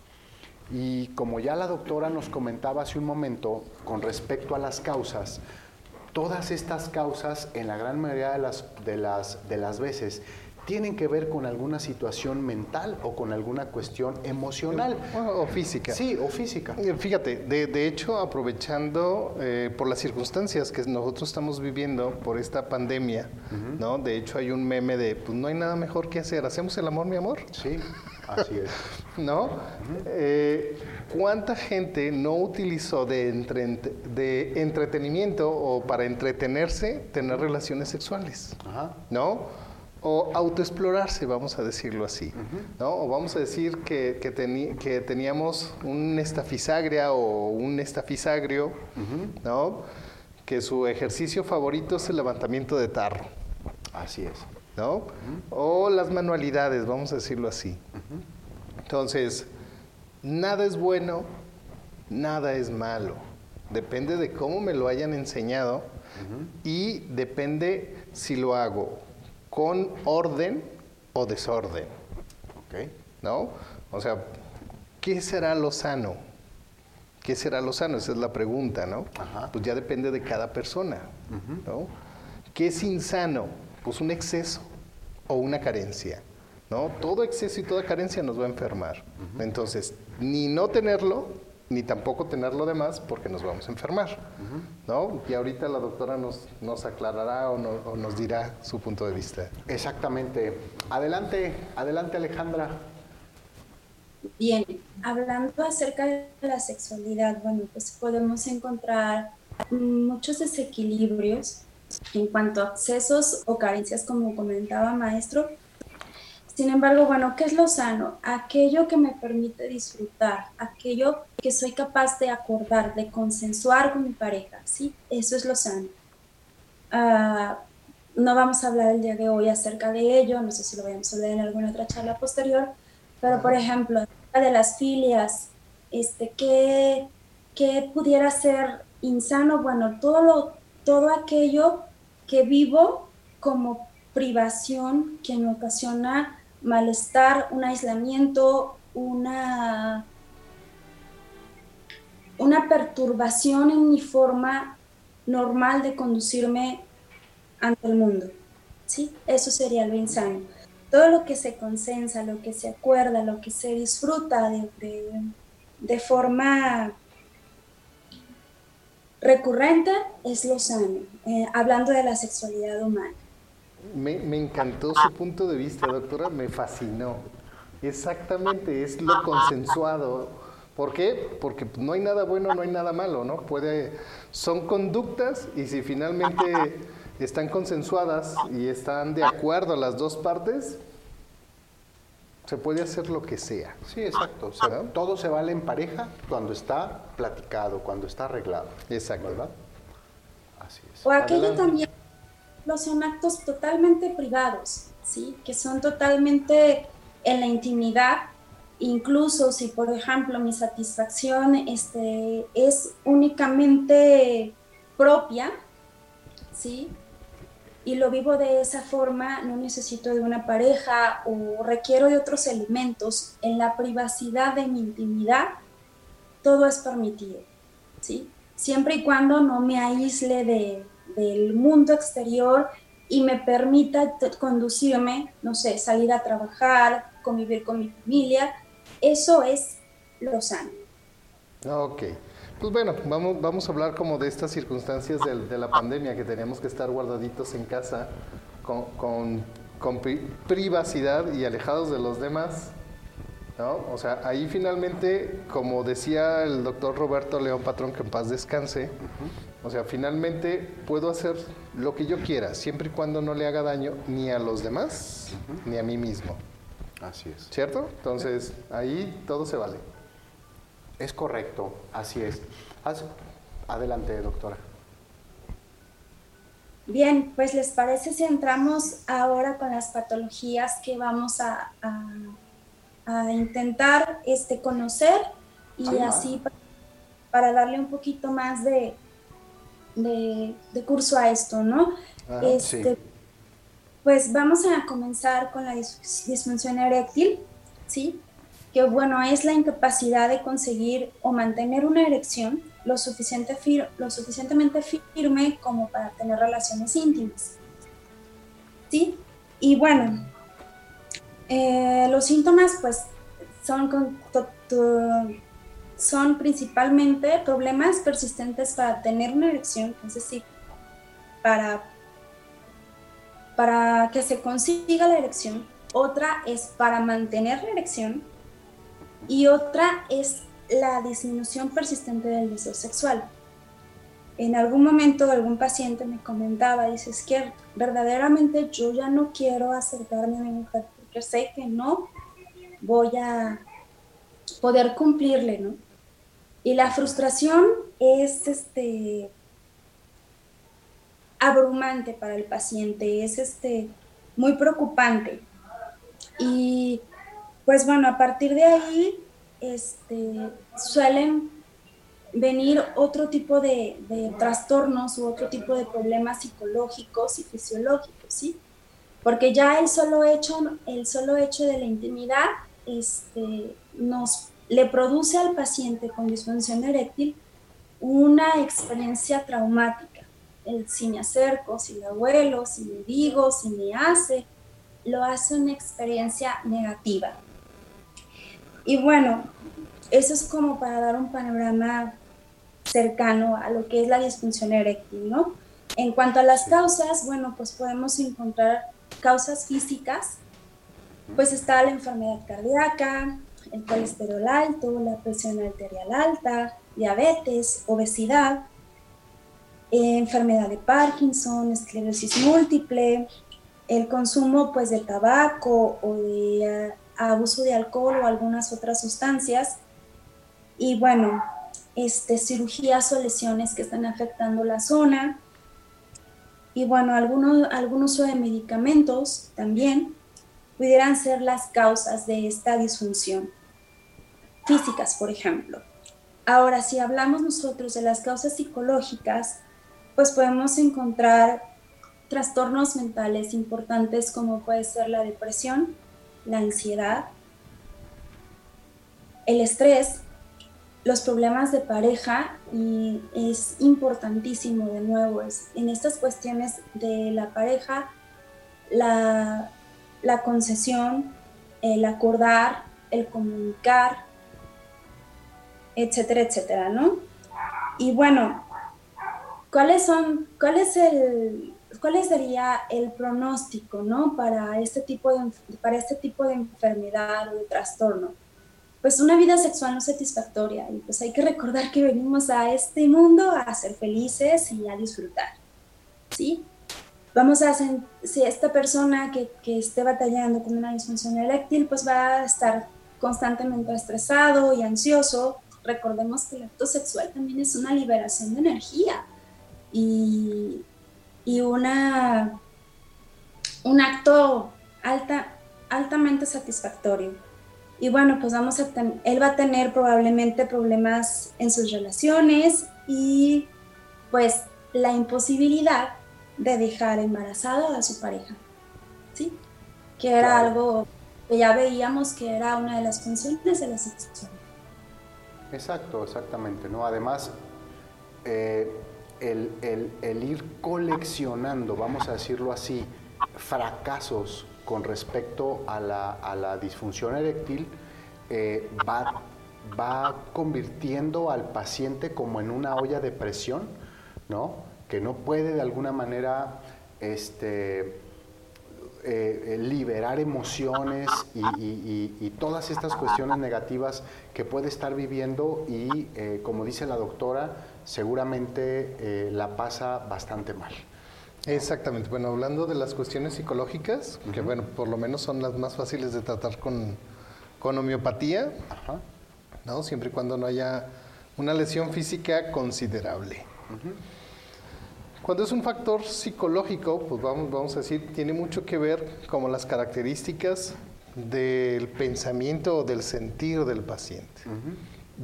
Y como ya la doctora nos comentaba hace un momento con respecto a las causas, todas estas causas en la gran mayoría de las, de las, de las veces tienen que ver con alguna situación mental o con alguna cuestión emocional. O, física. Sí, o física. Eh, fíjate, de, hecho, aprovechando eh, por las circunstancias que nosotros estamos viviendo por esta pandemia, ¿no? De hecho, hay un meme de, pues no hay nada mejor que hacer, ¿hacemos el amor, mi amor? Sí, así es. ¿No? Eh, ¿Cuánta gente no utilizó de, de entretenimiento o para entretenerse tener relaciones sexuales? ¿No? O autoexplorarse, vamos a decirlo así, ¿no? O vamos a decir que, que, teníamos un estafisagria o un estafisagrio, ¿no? Que su ejercicio favorito es el levantamiento de tarro. Así es. ¿No? O las manualidades, vamos a decirlo así. Entonces, nada es bueno, nada es malo. Depende de cómo me lo hayan enseñado y depende si lo hago con orden o desorden. ¿No? O sea, ¿qué será lo sano? ¿Qué será lo sano? Esa es la pregunta, ¿no? Pues ya depende de cada persona, ¿no? ¿Qué es insano? Pues un exceso o una carencia, ¿no? Todo exceso y toda carencia nos va a enfermar. Entonces, ni no tenerlo, ni tampoco tener lo demás porque nos vamos a enfermar, ¿no? Y ahorita la doctora nos, nos aclarará o, o, nos dirá su punto de vista. Exactamente. Adelante, adelante Alejandra. Bien, hablando acerca de la sexualidad, bueno, pues podemos encontrar muchos desequilibrios en cuanto a excesos o carencias, como comentaba maestro, sin embargo, bueno, ¿qué es lo sano? Aquello que me permite disfrutar, aquello que soy capaz de acordar, de consensuar con mi pareja, ¿sí? Eso es lo sano. Ah, no vamos a hablar el día de hoy acerca de ello, no sé si lo vamos a hablar en alguna otra charla posterior, pero por ejemplo, de las filias, este, ¿qué, ¿qué pudiera ser insano? Bueno, todo, lo, todo aquello que vivo como privación que me ocasiona malestar, un aislamiento, una, una perturbación en mi forma normal de conducirme ante el mundo. ¿sí? Eso sería lo insano. Todo lo que se consensa, lo que se acuerda, lo que se disfruta de, forma recurrente es lo sano, eh, hablando de la sexualidad humana. Me, me, encantó su punto de vista, doctora, me fascinó. Exactamente, es lo consensuado. ¿Por qué? Porque no hay nada bueno, no hay nada malo, ¿no? Puede, son conductas y si finalmente están consensuadas y están de acuerdo las dos partes, se puede hacer lo que sea. Sí, exacto. todo se vale en pareja cuando está platicado, cuando está arreglado. Exacto. ¿verdad? Así es. O aquello también son actos totalmente privados, ¿sí? Que son totalmente en la intimidad, incluso si, por ejemplo, mi satisfacción este, es únicamente propia, ¿sí? Y lo vivo de esa forma, no necesito de una pareja o requiero de otros elementos. En la privacidad de mi intimidad, todo es permitido, ¿sí? Siempre y cuando no me aísle de, del mundo exterior y me permita conducirme, no sé, salir a trabajar, convivir con mi familia, eso es lo sano. Ok. Pues bueno, vamos, vamos a hablar como de estas circunstancias de, la pandemia, que teníamos que estar guardaditos en casa con, con, con privacidad y alejados de los demás. ¿no? O sea, ahí finalmente, como decía el doctor Roberto León Patrón, que en paz descanse, o sea, finalmente puedo hacer lo que yo quiera, siempre y cuando no le haga daño ni a los demás, ni a mí mismo. Así es. ¿Cierto? Entonces, ahí todo se vale. Es correcto, así es. Adelante, doctora. Bien, pues les parece si entramos ahora con las patologías que vamos a, a, intentar este, conocer y así para, darle un poquito más de, de, curso a esto, ¿no? este, Pues vamos a comenzar con la disfunción eréctil, ¿sí? Que bueno, es la incapacidad de conseguir o mantener una erección lo, suficiente lo suficientemente firme como para tener relaciones íntimas. ¿Sí? Y bueno, eh, los síntomas pues son, son principalmente problemas persistentes para tener una erección, es decir, para, para que se consiga la erección. Otra es para mantener la erección y otra es la disminución persistente del deseo sexual. En algún momento algún paciente me comentaba, dice, es que verdaderamente yo ya no quiero acercarme a mi mujer porque sé que no voy a poder cumplirle, ¿no? Y la frustración es este abrumante para el paciente, es este muy preocupante. Y pues bueno, a partir de ahí este, suelen venir otro tipo de, trastornos u otro tipo de problemas psicológicos y fisiológicos, ¿sí? Porque ya el solo hecho, el solo hecho de la intimidad este, nos le produce al paciente con disfunción eréctil una experiencia traumática. El si me acerco, si le vuelo, si me digo, si me hace, lo hace una experiencia negativa. Y bueno, eso es como para dar un panorama cercano a lo que es la disfunción eréctil, ¿no? En cuanto a las causas, bueno, pues podemos encontrar causas físicas, pues está la enfermedad cardíaca, el colesterol alto, la presión arterial alta, diabetes, obesidad, eh, enfermedad de Parkinson, esclerosis múltiple, el consumo pues de tabaco o de abuso de alcohol o algunas otras sustancias. Y bueno, este, cirugías o lesiones que están afectando la zona. Y bueno, algunos, algún uso de medicamentos también pudieran ser las causas de esta disfunción. Físicas, por ejemplo. Ahora, si hablamos nosotros de las causas psicológicas, pues podemos encontrar trastornos mentales importantes como puede ser la depresión, la ansiedad, el estrés, los problemas de pareja y es importantísimo de nuevo es, en estas cuestiones de la pareja la, concesión, el acordar, el comunicar, etcétera, etcétera, ¿no? Y bueno, ¿cuáles son, cuál es el, ¿cuál sería el pronóstico ¿no? para, este tipo de, para este tipo de enfermedad o de trastorno? Pues una vida sexual no satisfactoria y pues hay que recordar que venimos a este mundo a ser felices y a disfrutar, ¿sí? Vamos a si esta persona que, que esté batallando con una disfunción eréctil, pues va a estar constantemente estresado y ansioso. Recordemos que el acto sexual también es una liberación de energía y y una, un acto alta, altamente satisfactorio. Y bueno, pues vamos a él va a tener probablemente problemas en sus relaciones y pues la imposibilidad de dejar embarazada a su pareja, ¿sí? Que era algo que ya veíamos que era una de las funciones de la sexualidad. Exacto, exactamente, ¿no? Además, eh, el, ir coleccionando, vamos a decirlo así, fracasos con respecto a la, disfunción eréctil, eh, va, va, convirtiendo al paciente como en una olla de presión, ¿no? Que no puede de alguna manera este, eh, liberar emociones y, todas estas cuestiones negativas que puede estar viviendo y, como dice la doctora, seguramente la pasa bastante mal. Exactamente. Bueno, hablando de las cuestiones psicológicas, que bueno, por lo menos son las más fáciles de tratar con, con homeopatía, ¿no? Siempre y cuando no haya una lesión física considerable. Cuando es un factor psicológico, pues vamos, vamos a decir, tiene mucho que ver como las características del pensamiento o del sentir del paciente.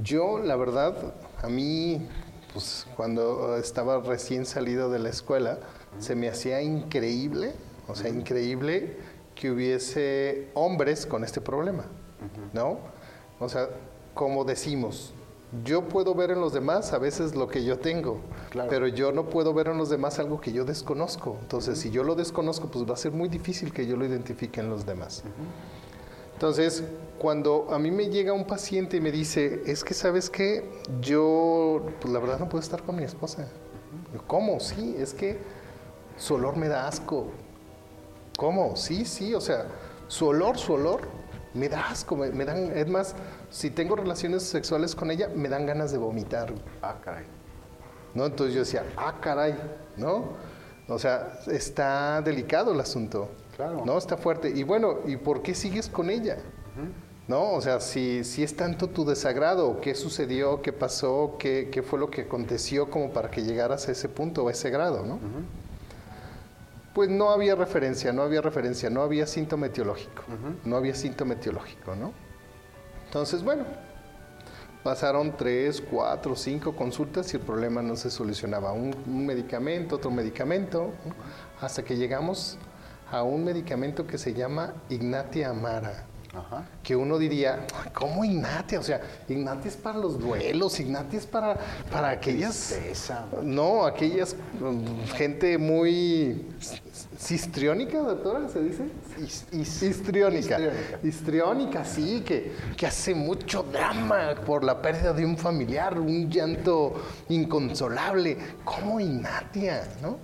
Yo, la verdad, a mí, pues cuando estaba recién salido de la escuela, se me hacía increíble, o sea, increíble que hubiese hombres con este problema, ¿no? O sea, como decimos, yo puedo ver en los demás a veces lo que yo tengo, pero yo no puedo ver en los demás algo que yo desconozco. Entonces, si yo lo desconozco, pues va a ser muy difícil que yo lo identifique en los demás. Entonces, cuando a mí me llega un paciente y me dice, es que sabes qué, yo, pues la verdad no puedo estar con mi esposa. ¿Cómo? Sí, es que su olor me da asco. ¿Cómo? Sí, sí, o sea, su olor, su olor me da asco, me dan, es más, si tengo relaciones sexuales con ella, me dan ganas de vomitar. Ah, caray. ¿No? Entonces yo decía, ah, caray, ¿no? O sea, está delicado el asunto. Claro. ¿No? Está fuerte. Y bueno, ¿y por qué sigues con ella? ¿No? O sea, si, si es tanto tu desagrado, ¿qué sucedió? ¿Qué pasó? ¿Qué, ¿Qué, fue lo que aconteció como para que llegaras a ese punto o a ese grado, ¿no? Pues no había referencia, no había referencia, no había síntoma etiológico. No había síntoma etiológico, ¿no? Entonces, bueno, pasaron tres, cuatro, cinco consultas y el problema no se solucionaba. Un, medicamento, otro medicamento, hasta que llegamos a un medicamento que se llama Ignatia Amara. Que uno diría, ¿cómo Ignatia? O sea, Ignatia es para los duelos, Ignatia es para, para aquellas. No, aquellas mm, gente muy histriónica, doctora, ¿se dice? histriónica. histriónica. sí, que, que hace mucho drama por la pérdida de un familiar, un llanto inconsolable. ¿Cómo Ignatia? ¿No?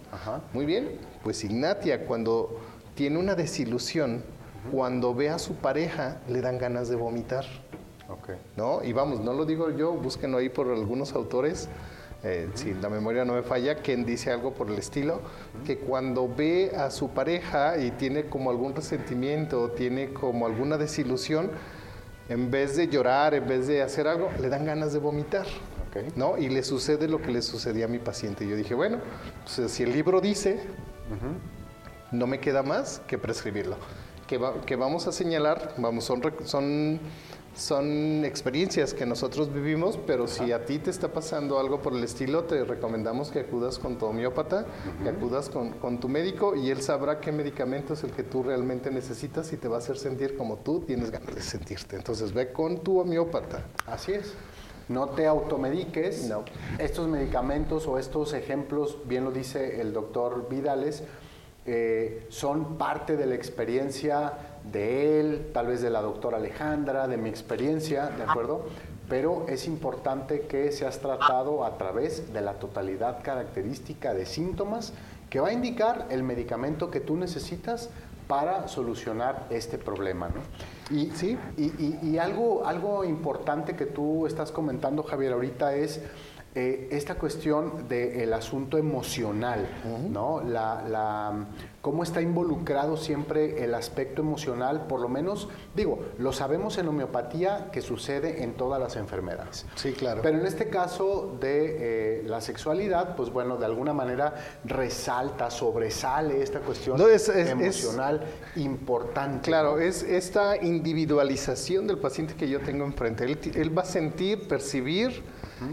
Muy bien, pues Ignatia cuando tiene una desilusión, cuando ve a su pareja, le dan ganas de vomitar. Okay. ¿No? Y vamos, no lo digo yo, búsquenlo ahí por algunos autores. Eh, si la memoria no me falla, quien dice algo por el estilo, que cuando ve a su pareja y tiene como algún resentimiento, tiene como alguna desilusión, en vez de llorar, en vez de hacer algo, le dan ganas de vomitar. ¿no? Y le sucede lo que le sucedía a mi paciente. Yo dije, bueno, pues, si el libro dice, no me queda más que prescribirlo que, vamos a señalar, vamos, son, son, son experiencias que nosotros vivimos, pero si a ti te está pasando algo por el estilo, te recomendamos que acudas con tu homeópata, que acudas con, con, tu médico y él sabrá qué medicamento es el que tú realmente necesitas y te va a hacer sentir como tú tienes ganas de sentirte. Entonces ve con tu homeópata. Así es. No te automediques. No. Estos medicamentos o estos ejemplos, bien lo dice el doctor Vidales, eh, son parte de la experiencia de él, tal vez de la doctora Alejandra, de mi experiencia, ¿de acuerdo? Pero es importante que seas tratado a través de la totalidad característica de síntomas que va a indicar el medicamento que tú necesitas para solucionar este problema. ¿no? Y, ¿Sí? y, algo, algo importante que tú estás comentando, Javier, ahorita es eh, esta cuestión del asunto emocional, ¿no? La, cómo está involucrado siempre el aspecto emocional, por lo menos, digo, lo sabemos en homeopatía que sucede en todas las enfermedades. Sí, claro. Pero en este caso de eh, la sexualidad, pues bueno, de alguna manera resalta, sobresale esta cuestión emocional importante. Claro, es esta individualización del paciente que yo tengo enfrente. él va a sentir, percibir,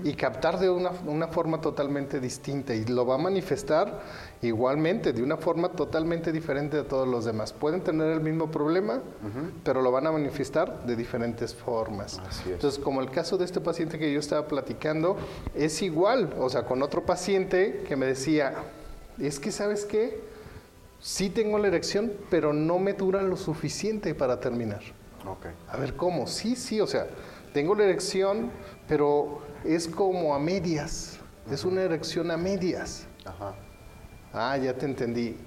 y captar de una, una, forma totalmente distinta y lo va a manifestar igualmente de una forma totalmente diferente de todos los demás. Pueden tener el mismo problema, pero lo van a manifestar de diferentes formas. Entonces, como el caso de este paciente que yo estaba platicando, es igual, o sea, con otro paciente que me decía, es que sabes qué, sí tengo la erección, pero no me dura lo suficiente para terminar. A ver, ¿cómo? Sí, sí, o sea, tengo la erección, pero es como a medias, es una erección a medias. Ajá. Ah, ya te entendí.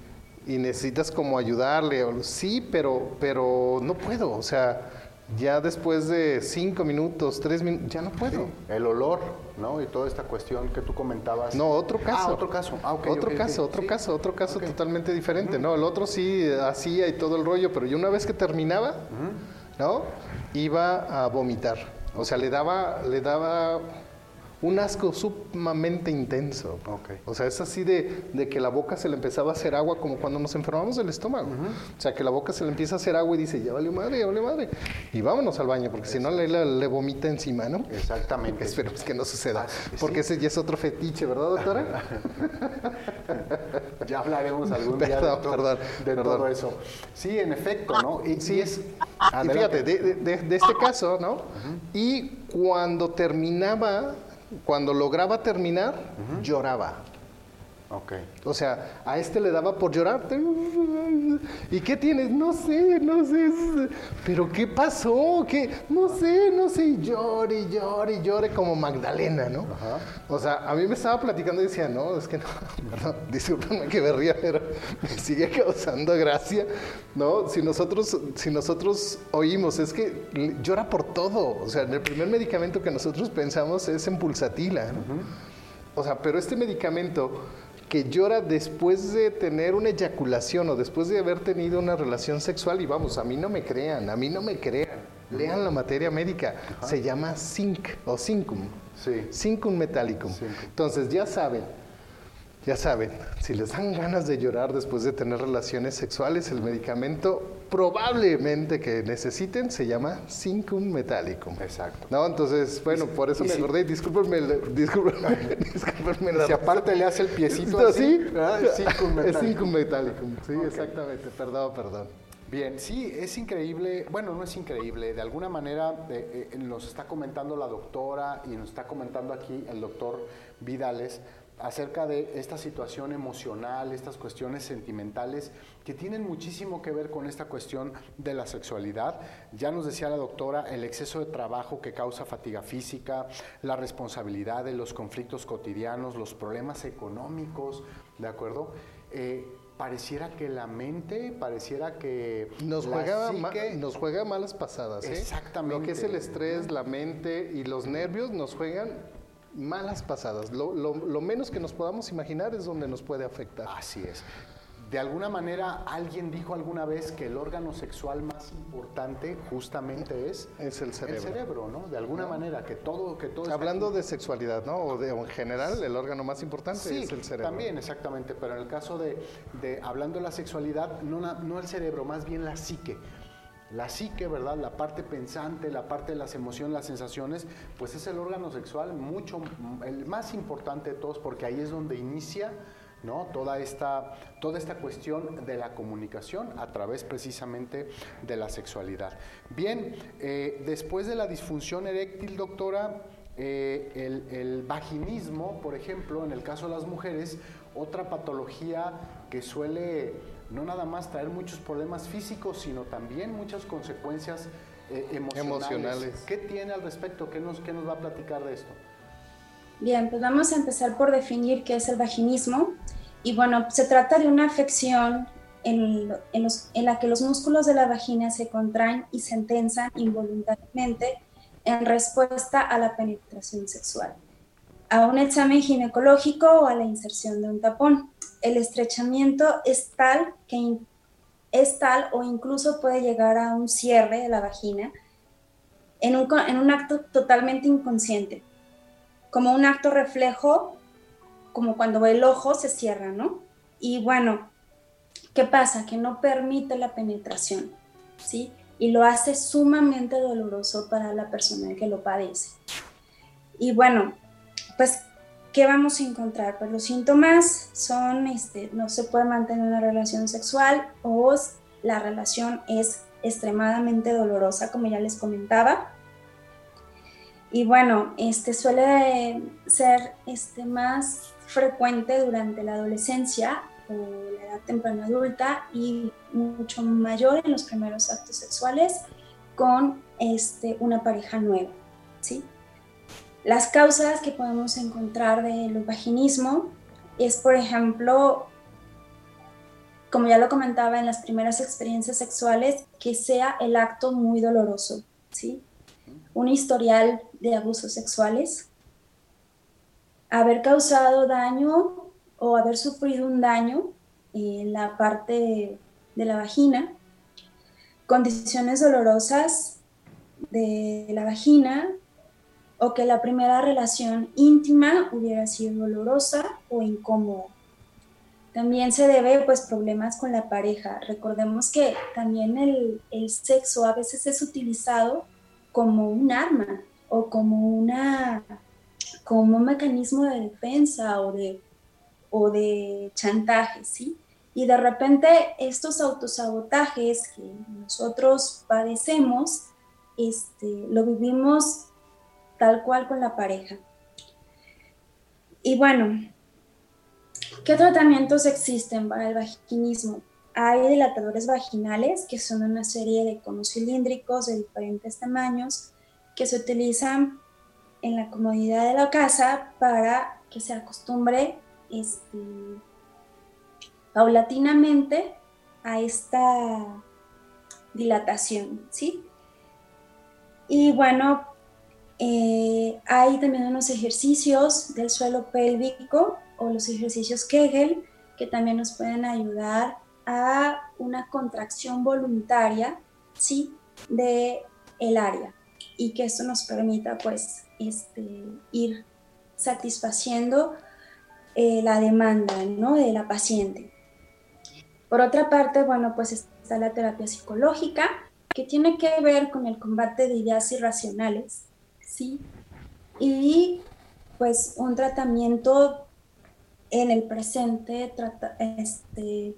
y necesitas como ayudarle. Sí, pero, pero no puedo. O sea, ya después de cinco minutos, tres minutos, ya no puedo. el olor, ¿no? Y toda esta cuestión que tú comentabas. No, otro caso. Ah, otro caso. Ah, otro, caso otro caso, otro caso, totalmente diferente, ¿no? El otro sí hacía y todo el rollo, pero yo una vez que terminaba, ¿no? Iba a vomitar. O sea, le daba, le daba un asco sumamente intenso. O sea, es así de, que la boca se le empezaba a hacer agua como cuando nos enfermamos del estómago. O sea, que la boca se le empieza a hacer agua y dice, ya vale madre, ya vale madre. Y vámonos al baño, porque si no le, vomita encima, ¿no? Exactamente. Esperemos que no suceda. Ah, porque ese ya es otro fetiche, ¿verdad, doctora? ya hablaremos algún día de, todo eso. Sí, en efecto, ¿no? Y, sí, es... Y fíjate, de, este caso, ¿no? Y cuando terminaba cuando lograba terminar, lloraba. Okay. O sea, a este le daba por llorar. ¿Y qué tienes? No sé, no sé. ¿Pero qué pasó? ¿Qué? No sé, no sé. Y llore, y llore, y llore como Magdalena, ¿no? O sea, a mí me estaba platicando y decía, no, es que no, perdón, discúlpenme que me ría, pero me sigue causando gracia, ¿no? Si nosotros, si nosotros oímos, es que llora por todo. O sea, el primer medicamento que nosotros pensamos es en pulsatila, O sea, pero este medicamento que llora después de tener una eyaculación o después de haber tenido una relación sexual y vamos, a mí no me crean, a mí no me crean. Lean la materia médica, se llama zinc o zincum. Sí. Zincum metallicum. Entonces, ya saben, ya saben, si les dan ganas de llorar después de tener relaciones sexuales, el medicamento probablemente que necesiten se llama Zincum Metallicum. Exacto. ¿No? Entonces, bueno, por eso me acordé. Discúlpenme, Si aparte le hace el piecito así, ¿sí? Ah, Zincum Metallicum. Sí, exactamente. Perdón, perdón. Bien, sí, es increíble, bueno, no es increíble, de alguna manera eh, eh, nos está comentando la doctora y nos está comentando aquí el doctor Vidales acerca de esta situación emocional, estas cuestiones sentimentales que tienen muchísimo que ver con esta cuestión de la sexualidad. Ya nos decía la doctora, el exceso de trabajo que causa fatiga física, la responsabilidad de los conflictos cotidianos, los problemas económicos, ¿de acuerdo? Eh, pareciera que la mente, pareciera que nos juega nos juega malas pasadas, ¿eh? Exactamente. Lo que es el estrés, la mente y los nervios nos juegan malas pasadas. Lo, lo, menos que nos podamos imaginar es donde nos puede afectar. Así es. De alguna manera, alguien dijo alguna vez que el órgano sexual más importante justamente es, es el cerebro. El cerebro, ¿no? De alguna manera, que todo... Que todo Hablando de sexualidad, ¿no? O, de, en general, el órgano más importante es el cerebro. también, exactamente. Pero en el caso de, de hablando de la sexualidad, no, no el cerebro, más bien la psique. La psique, ¿verdad? La parte pensante, la parte de las emociones, las sensaciones, pues es el órgano sexual mucho, el más importante de todos, porque ahí es donde inicia ¿no? Toda esta, toda esta cuestión de la comunicación a través precisamente de la sexualidad. Bien, eh, después de la disfunción eréctil, doctora, eh, el, el, vaginismo, por ejemplo, en el caso de las mujeres, otra patología que suele no nada más traer muchos problemas físicos, sino también muchas consecuencias eh, emocionales. ¿Qué tiene al respecto? ¿Qué nos, ¿Qué nos va a platicar de esto? Bien, pues vamos a empezar por definir qué es el vaginismo. Y bueno, se trata de una afección en, en, la que los músculos de la vagina se contraen y se tensan involuntariamente en respuesta a la penetración sexual, a un examen ginecológico o a la inserción de un tapón el estrechamiento es tal que es tal o incluso puede llegar a un cierre de la vagina en un, en un acto totalmente inconsciente, como un acto reflejo, como cuando el ojo se cierra, ¿no? Y bueno, ¿qué pasa? Que no permite la penetración, ¿sí? Y lo hace sumamente doloroso para la persona que lo padece. Y bueno, pues ¿qué vamos a encontrar? Pues los síntomas son, este, no se puede mantener una relación sexual o la relación es extremadamente dolorosa, como ya les comentaba. Y bueno, este suele ser este, más frecuente durante la adolescencia o la edad temprana adulta y mucho mayor en los primeros actos sexuales con este, una pareja nueva, ¿sí? Las causas que podemos encontrar del vaginismo es, por ejemplo, como ya lo comentaba en las primeras experiencias sexuales, que sea el acto muy doloroso, ¿sí? Un historial de abusos sexuales, haber causado daño o haber sufrido un daño en la parte de la vagina, condiciones dolorosas de la vagina o que la primera relación íntima hubiera sido dolorosa o incómoda. También se debe pues problemas con la pareja. Recordemos que también el, el sexo a veces es utilizado como un arma o como una como un mecanismo de defensa o de, o de chantaje, ¿sí? Y de repente estos autosabotajes que nosotros padecemos, este, lo vivimos tal cual con la pareja. Y bueno, ¿qué tratamientos existen para el vaginismo? Hay dilatadores vaginales, que son una serie de conos cilíndricos de diferentes tamaños que se utilizan en la comodidad de la casa para que se acostumbre este, paulatinamente a esta dilatación, ¿sí? Y bueno, eh, hay también unos ejercicios del suelo pélvico o los ejercicios Kegel que también nos pueden ayudar a una contracción voluntaria, ¿sí? De el área y que esto nos permita pues este, ir satisfaciendo eh, la demanda ¿no? de la paciente. Por otra parte, bueno, pues está la terapia psicológica, que tiene que ver con el combate de ideas irracionales, ¿sí? Y pues un tratamiento en el presente, este,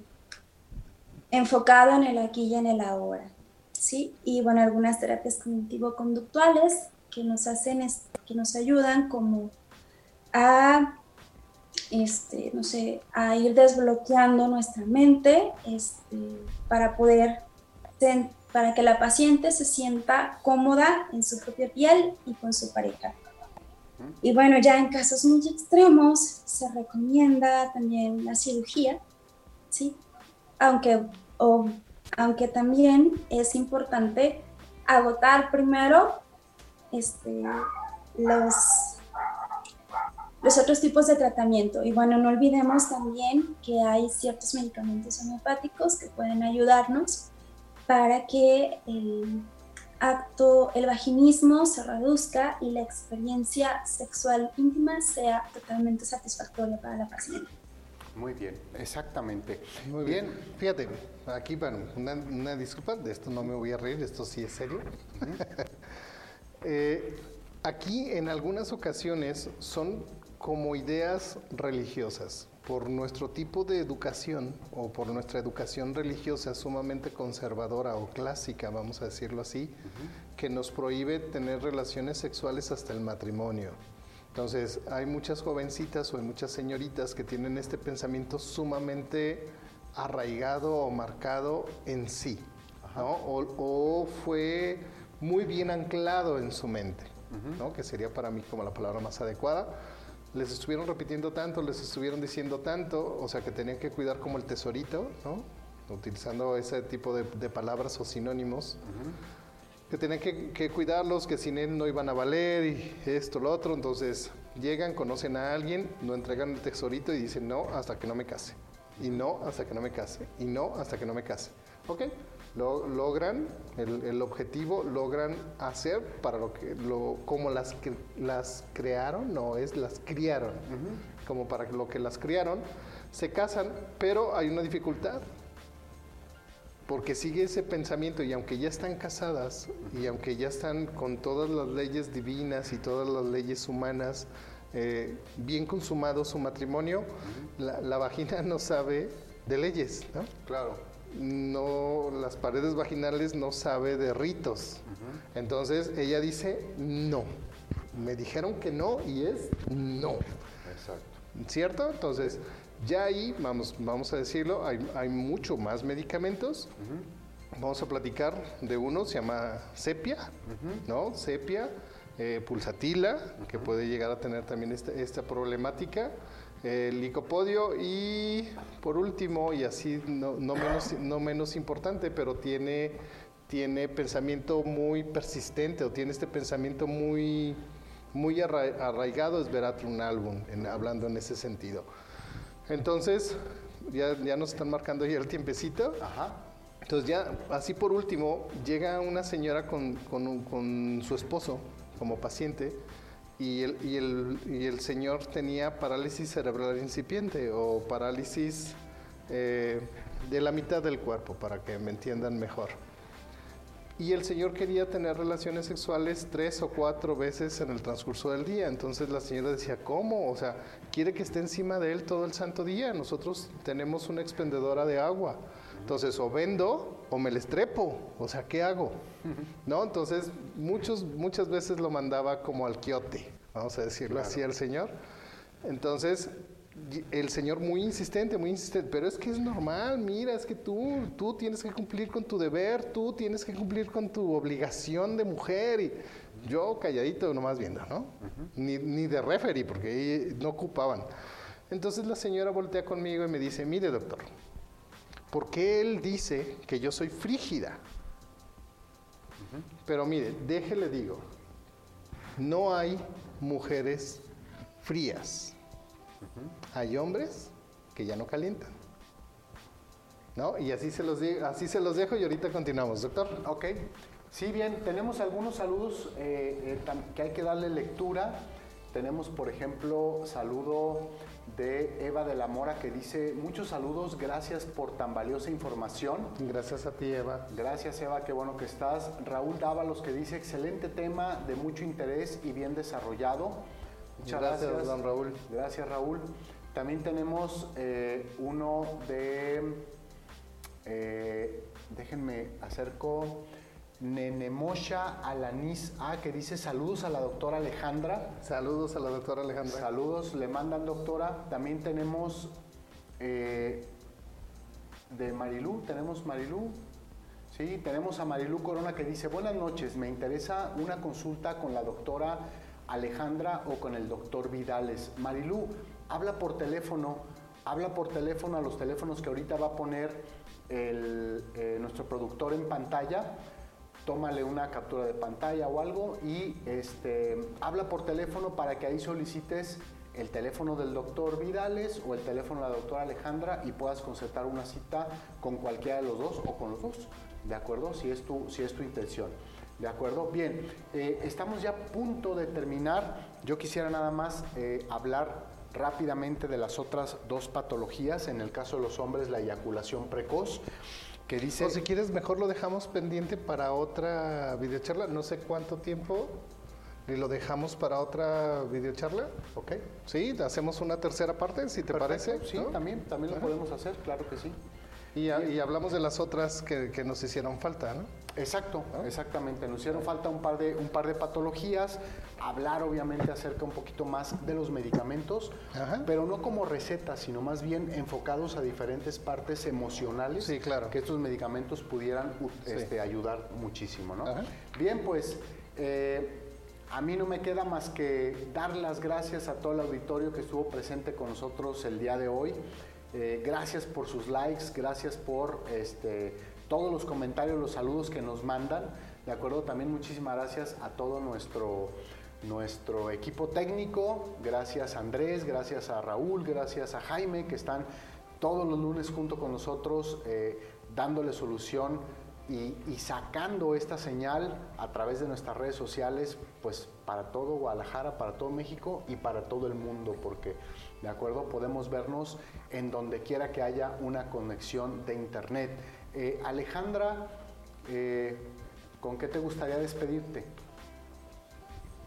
enfocado en el aquí y en el ahora, ¿sí? Y bueno, algunas terapias cognitivo-conductuales que nos hacen, que nos ayudan como a, este, no sé, a ir desbloqueando nuestra mente este, para poder, para que la paciente se sienta cómoda en su propia piel y con su pareja. Y bueno, ya en casos muy extremos se recomienda también la cirugía, ¿sí? Aunque, aunque también es importante agotar primero este, los, los otros tipos de tratamiento. Y bueno, no olvidemos también que hay ciertos medicamentos homeopáticos que pueden ayudarnos para que el acto, el vaginismo se reduzca y la experiencia sexual íntima sea totalmente satisfactoria para la paciente. Muy bien, exactamente. Muy bien. Fíjate, aquí, bueno, una, una, disculpa, de esto no me voy a reír, esto sí es serio. Eh, aquí en algunas ocasiones son como ideas religiosas. Por nuestro tipo de educación o por nuestra educación religiosa sumamente conservadora o clásica, vamos a decirlo así, que nos prohíbe tener relaciones sexuales hasta el matrimonio. Entonces, hay muchas jovencitas o hay muchas señoritas que tienen este pensamiento sumamente arraigado o marcado en sí, ¿no? o fue muy bien anclado en su mente, ¿no? que sería para mí como la palabra más adecuada. Les estuvieron repitiendo tanto, les estuvieron diciendo tanto, o sea que tenían que cuidar como el tesorito, ¿no? utilizando ese tipo de, palabras o sinónimos, que tenían que, que, cuidarlos, que sin él no iban a valer y esto, lo otro. Entonces llegan, conocen a alguien, no entregan el tesorito y dicen no hasta que no me case. Y no hasta que no me case. Y no hasta que no me case. ¿Ok? Logran el, objetivo, logran hacer para lo que, lo, como las, las crearon, no es las criaron, como para lo que las criaron, se casan, pero hay una dificultad, porque sigue ese pensamiento y aunque ya están casadas y aunque ya están con todas las leyes divinas y todas las leyes humanas, eh, bien consumado su matrimonio, la, la, vagina no sabe de leyes, ¿no? Claro no, las paredes vaginales no sabe de ritos. Entonces ella dice no. Me dijeron que no y es no. Exacto. ¿Cierto? Entonces, ya ahí, vamos, vamos a decirlo, hay, mucho más medicamentos. Vamos a platicar de uno, se llama sepia, ¿no? Sepia, eh, pulsatila, que puede llegar a tener también esta, esta problemática. El licopodio y por último, y así no, menos, no menos importante, pero tiene, tiene pensamiento muy persistente o tiene este pensamiento muy, muy arraigado, es Veratr un álbum, hablando en ese sentido. Entonces, ya, ya nos están marcando ya el tiempecito. Entonces ya, así por último, llega una señora con, con su esposo como paciente y el, señor tenía parálisis cerebral incipiente o parálisis eh, de la mitad del cuerpo, para que me entiendan mejor. Y el señor quería tener relaciones sexuales tres o cuatro veces en el transcurso del día. Entonces la señora decía, ¿cómo? O sea, quiere que esté encima de él todo el santo día. Nosotros tenemos una expendedora de agua. Entonces, o vendo o me les trepo. O sea, ¿qué hago? ¿No? Entonces, muchos, muchas veces lo mandaba como al quiote, vamos a decirlo así al Señor. Entonces, el Señor muy insistente, muy insistente, pero es que es normal, mira, es que tú, tú tienes que cumplir con tu deber, tú tienes que cumplir con tu obligación de mujer. Y yo calladito nomás viendo, ¿no? ni, ni de referee, porque no ocupaban. Entonces la señora voltea conmigo y me dice, mire doctor, ¿Por qué él dice que yo soy frígida? Pero mire, déjele digo, no hay mujeres frías. Hay hombres que ya no calientan. ¿No? Y así se los así se los dejo y ahorita continuamos, doctor. Ok. Sí, bien, tenemos algunos saludos eh, eh, que hay que darle lectura. Tenemos, por ejemplo, saludo de Eva de la Mora que dice, muchos saludos, gracias por tan valiosa información. Gracias a ti, Eva. Gracias, Eva, qué bueno que estás. Raúl Dávalos que dice, excelente tema, de mucho interés y bien desarrollado. Muchas gracias, don Raúl. Gracias, Raúl. También tenemos eh, uno de, eh, déjenme acerco, Nenemosha Alanis A, que dice saludos a la doctora Alejandra. Saludos a la doctora Alejandra. Saludos, le mandan doctora. También tenemos eh, de Marilú, tenemos Marilú. Sí, tenemos a Marilú Corona que dice, buenas noches, me interesa una consulta con la doctora Alejandra o con el doctor Vidales. Marilú, habla por teléfono, habla por teléfono a los teléfonos que ahorita va a poner el, eh, nuestro productor en pantalla tómale una captura de pantalla o algo y este, habla por teléfono para que ahí solicites el teléfono del doctor Vidales o el teléfono de la doctora Alejandra y puedas concertar una cita con cualquiera de los dos o con los dos, ¿de acuerdo? Si es tu, si es tu intención. ¿De acuerdo? Bien, eh, estamos ya a punto de terminar. Yo quisiera nada más eh, hablar rápidamente de las otras dos patologías. En el caso de los hombres, la eyaculación precoz que dice... O si quieres, mejor lo dejamos pendiente para otra videocharla. No sé cuánto tiempo y lo dejamos para otra videocharla. Ok. Sí, hacemos una tercera parte, si te parece. Sí, también, también lo podemos hacer, claro que sí. Y, hablamos de las otras que, nos hicieron falta, ¿no? Exacto, exactamente. Nos hicieron falta un par, de, un par de patologías, hablar obviamente acerca un poquito más de los medicamentos, pero no como recetas, sino más bien enfocados a diferentes partes emocionales sí, claro. que estos medicamentos pudieran este, ayudar muchísimo, ¿no? Bien, pues... Eh, a mí no me queda más que dar las gracias a todo el auditorio que estuvo presente con nosotros el día de hoy. Eh, gracias por sus likes, gracias por este, todos los comentarios, los saludos que nos mandan. De acuerdo, también muchísimas gracias a todo nuestro, nuestro equipo técnico. Gracias a Andrés, gracias a Raúl, gracias a Jaime, que están todos los lunes junto con nosotros eh, dándole solución y, sacando esta señal a través de nuestras redes sociales, pues para todo Guadalajara, para todo México y para todo el mundo, porque ¿de acuerdo? Podemos vernos en donde quiera que haya una conexión de internet. Eh, Alejandra, eh, ¿con qué te gustaría despedirte?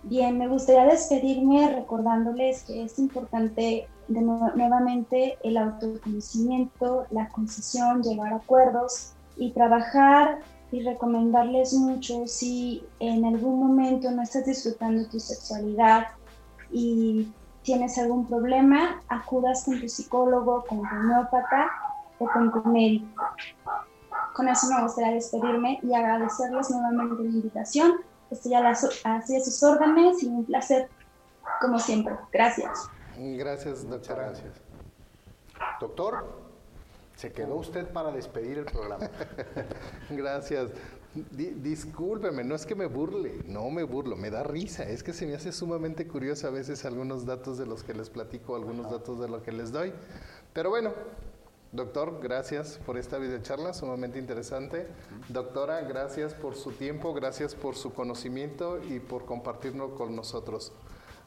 Bien, me gustaría despedirme recordándoles que es importante de nuevamente el autoconocimiento, la concesión, llegar a acuerdos y trabajar y recomendarles mucho si en algún momento no estás disfrutando tu sexualidad y tienes algún problema, acudas con tu psicólogo, con tu homeópata o con tu médico. Con eso me gustaría despedirme y agradecerles nuevamente la invitación. Estoy a, las, a sus órdenes y un placer, como siempre. Gracias. Gracias, doctora. gracias. Doctor, se quedó usted para despedir el programa. gracias. discúlpeme, no es que me burle, no me burlo, me da risa. Es que se me hace sumamente curioso a veces algunos datos de los que les platico, algunos datos de los que les doy. Pero bueno, Doctor, gracias por esta videocharla, sumamente interesante. Doctora, gracias por su tiempo, gracias por su conocimiento y por compartirlo con nosotros.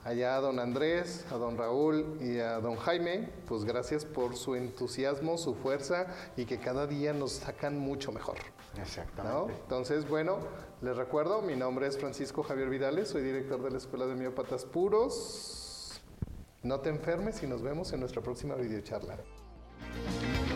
Allá a don Andrés, a don Raúl y a don Jaime, pues gracias por su entusiasmo, su fuerza y que cada día nos sacan mucho mejor. Exactamente. Entonces, bueno, les recuerdo, mi nombre es Francisco Javier Vidales, soy director de la Escuela de Miópatas Puros. No te enfermes y nos vemos en nuestra próxima videocharla. Música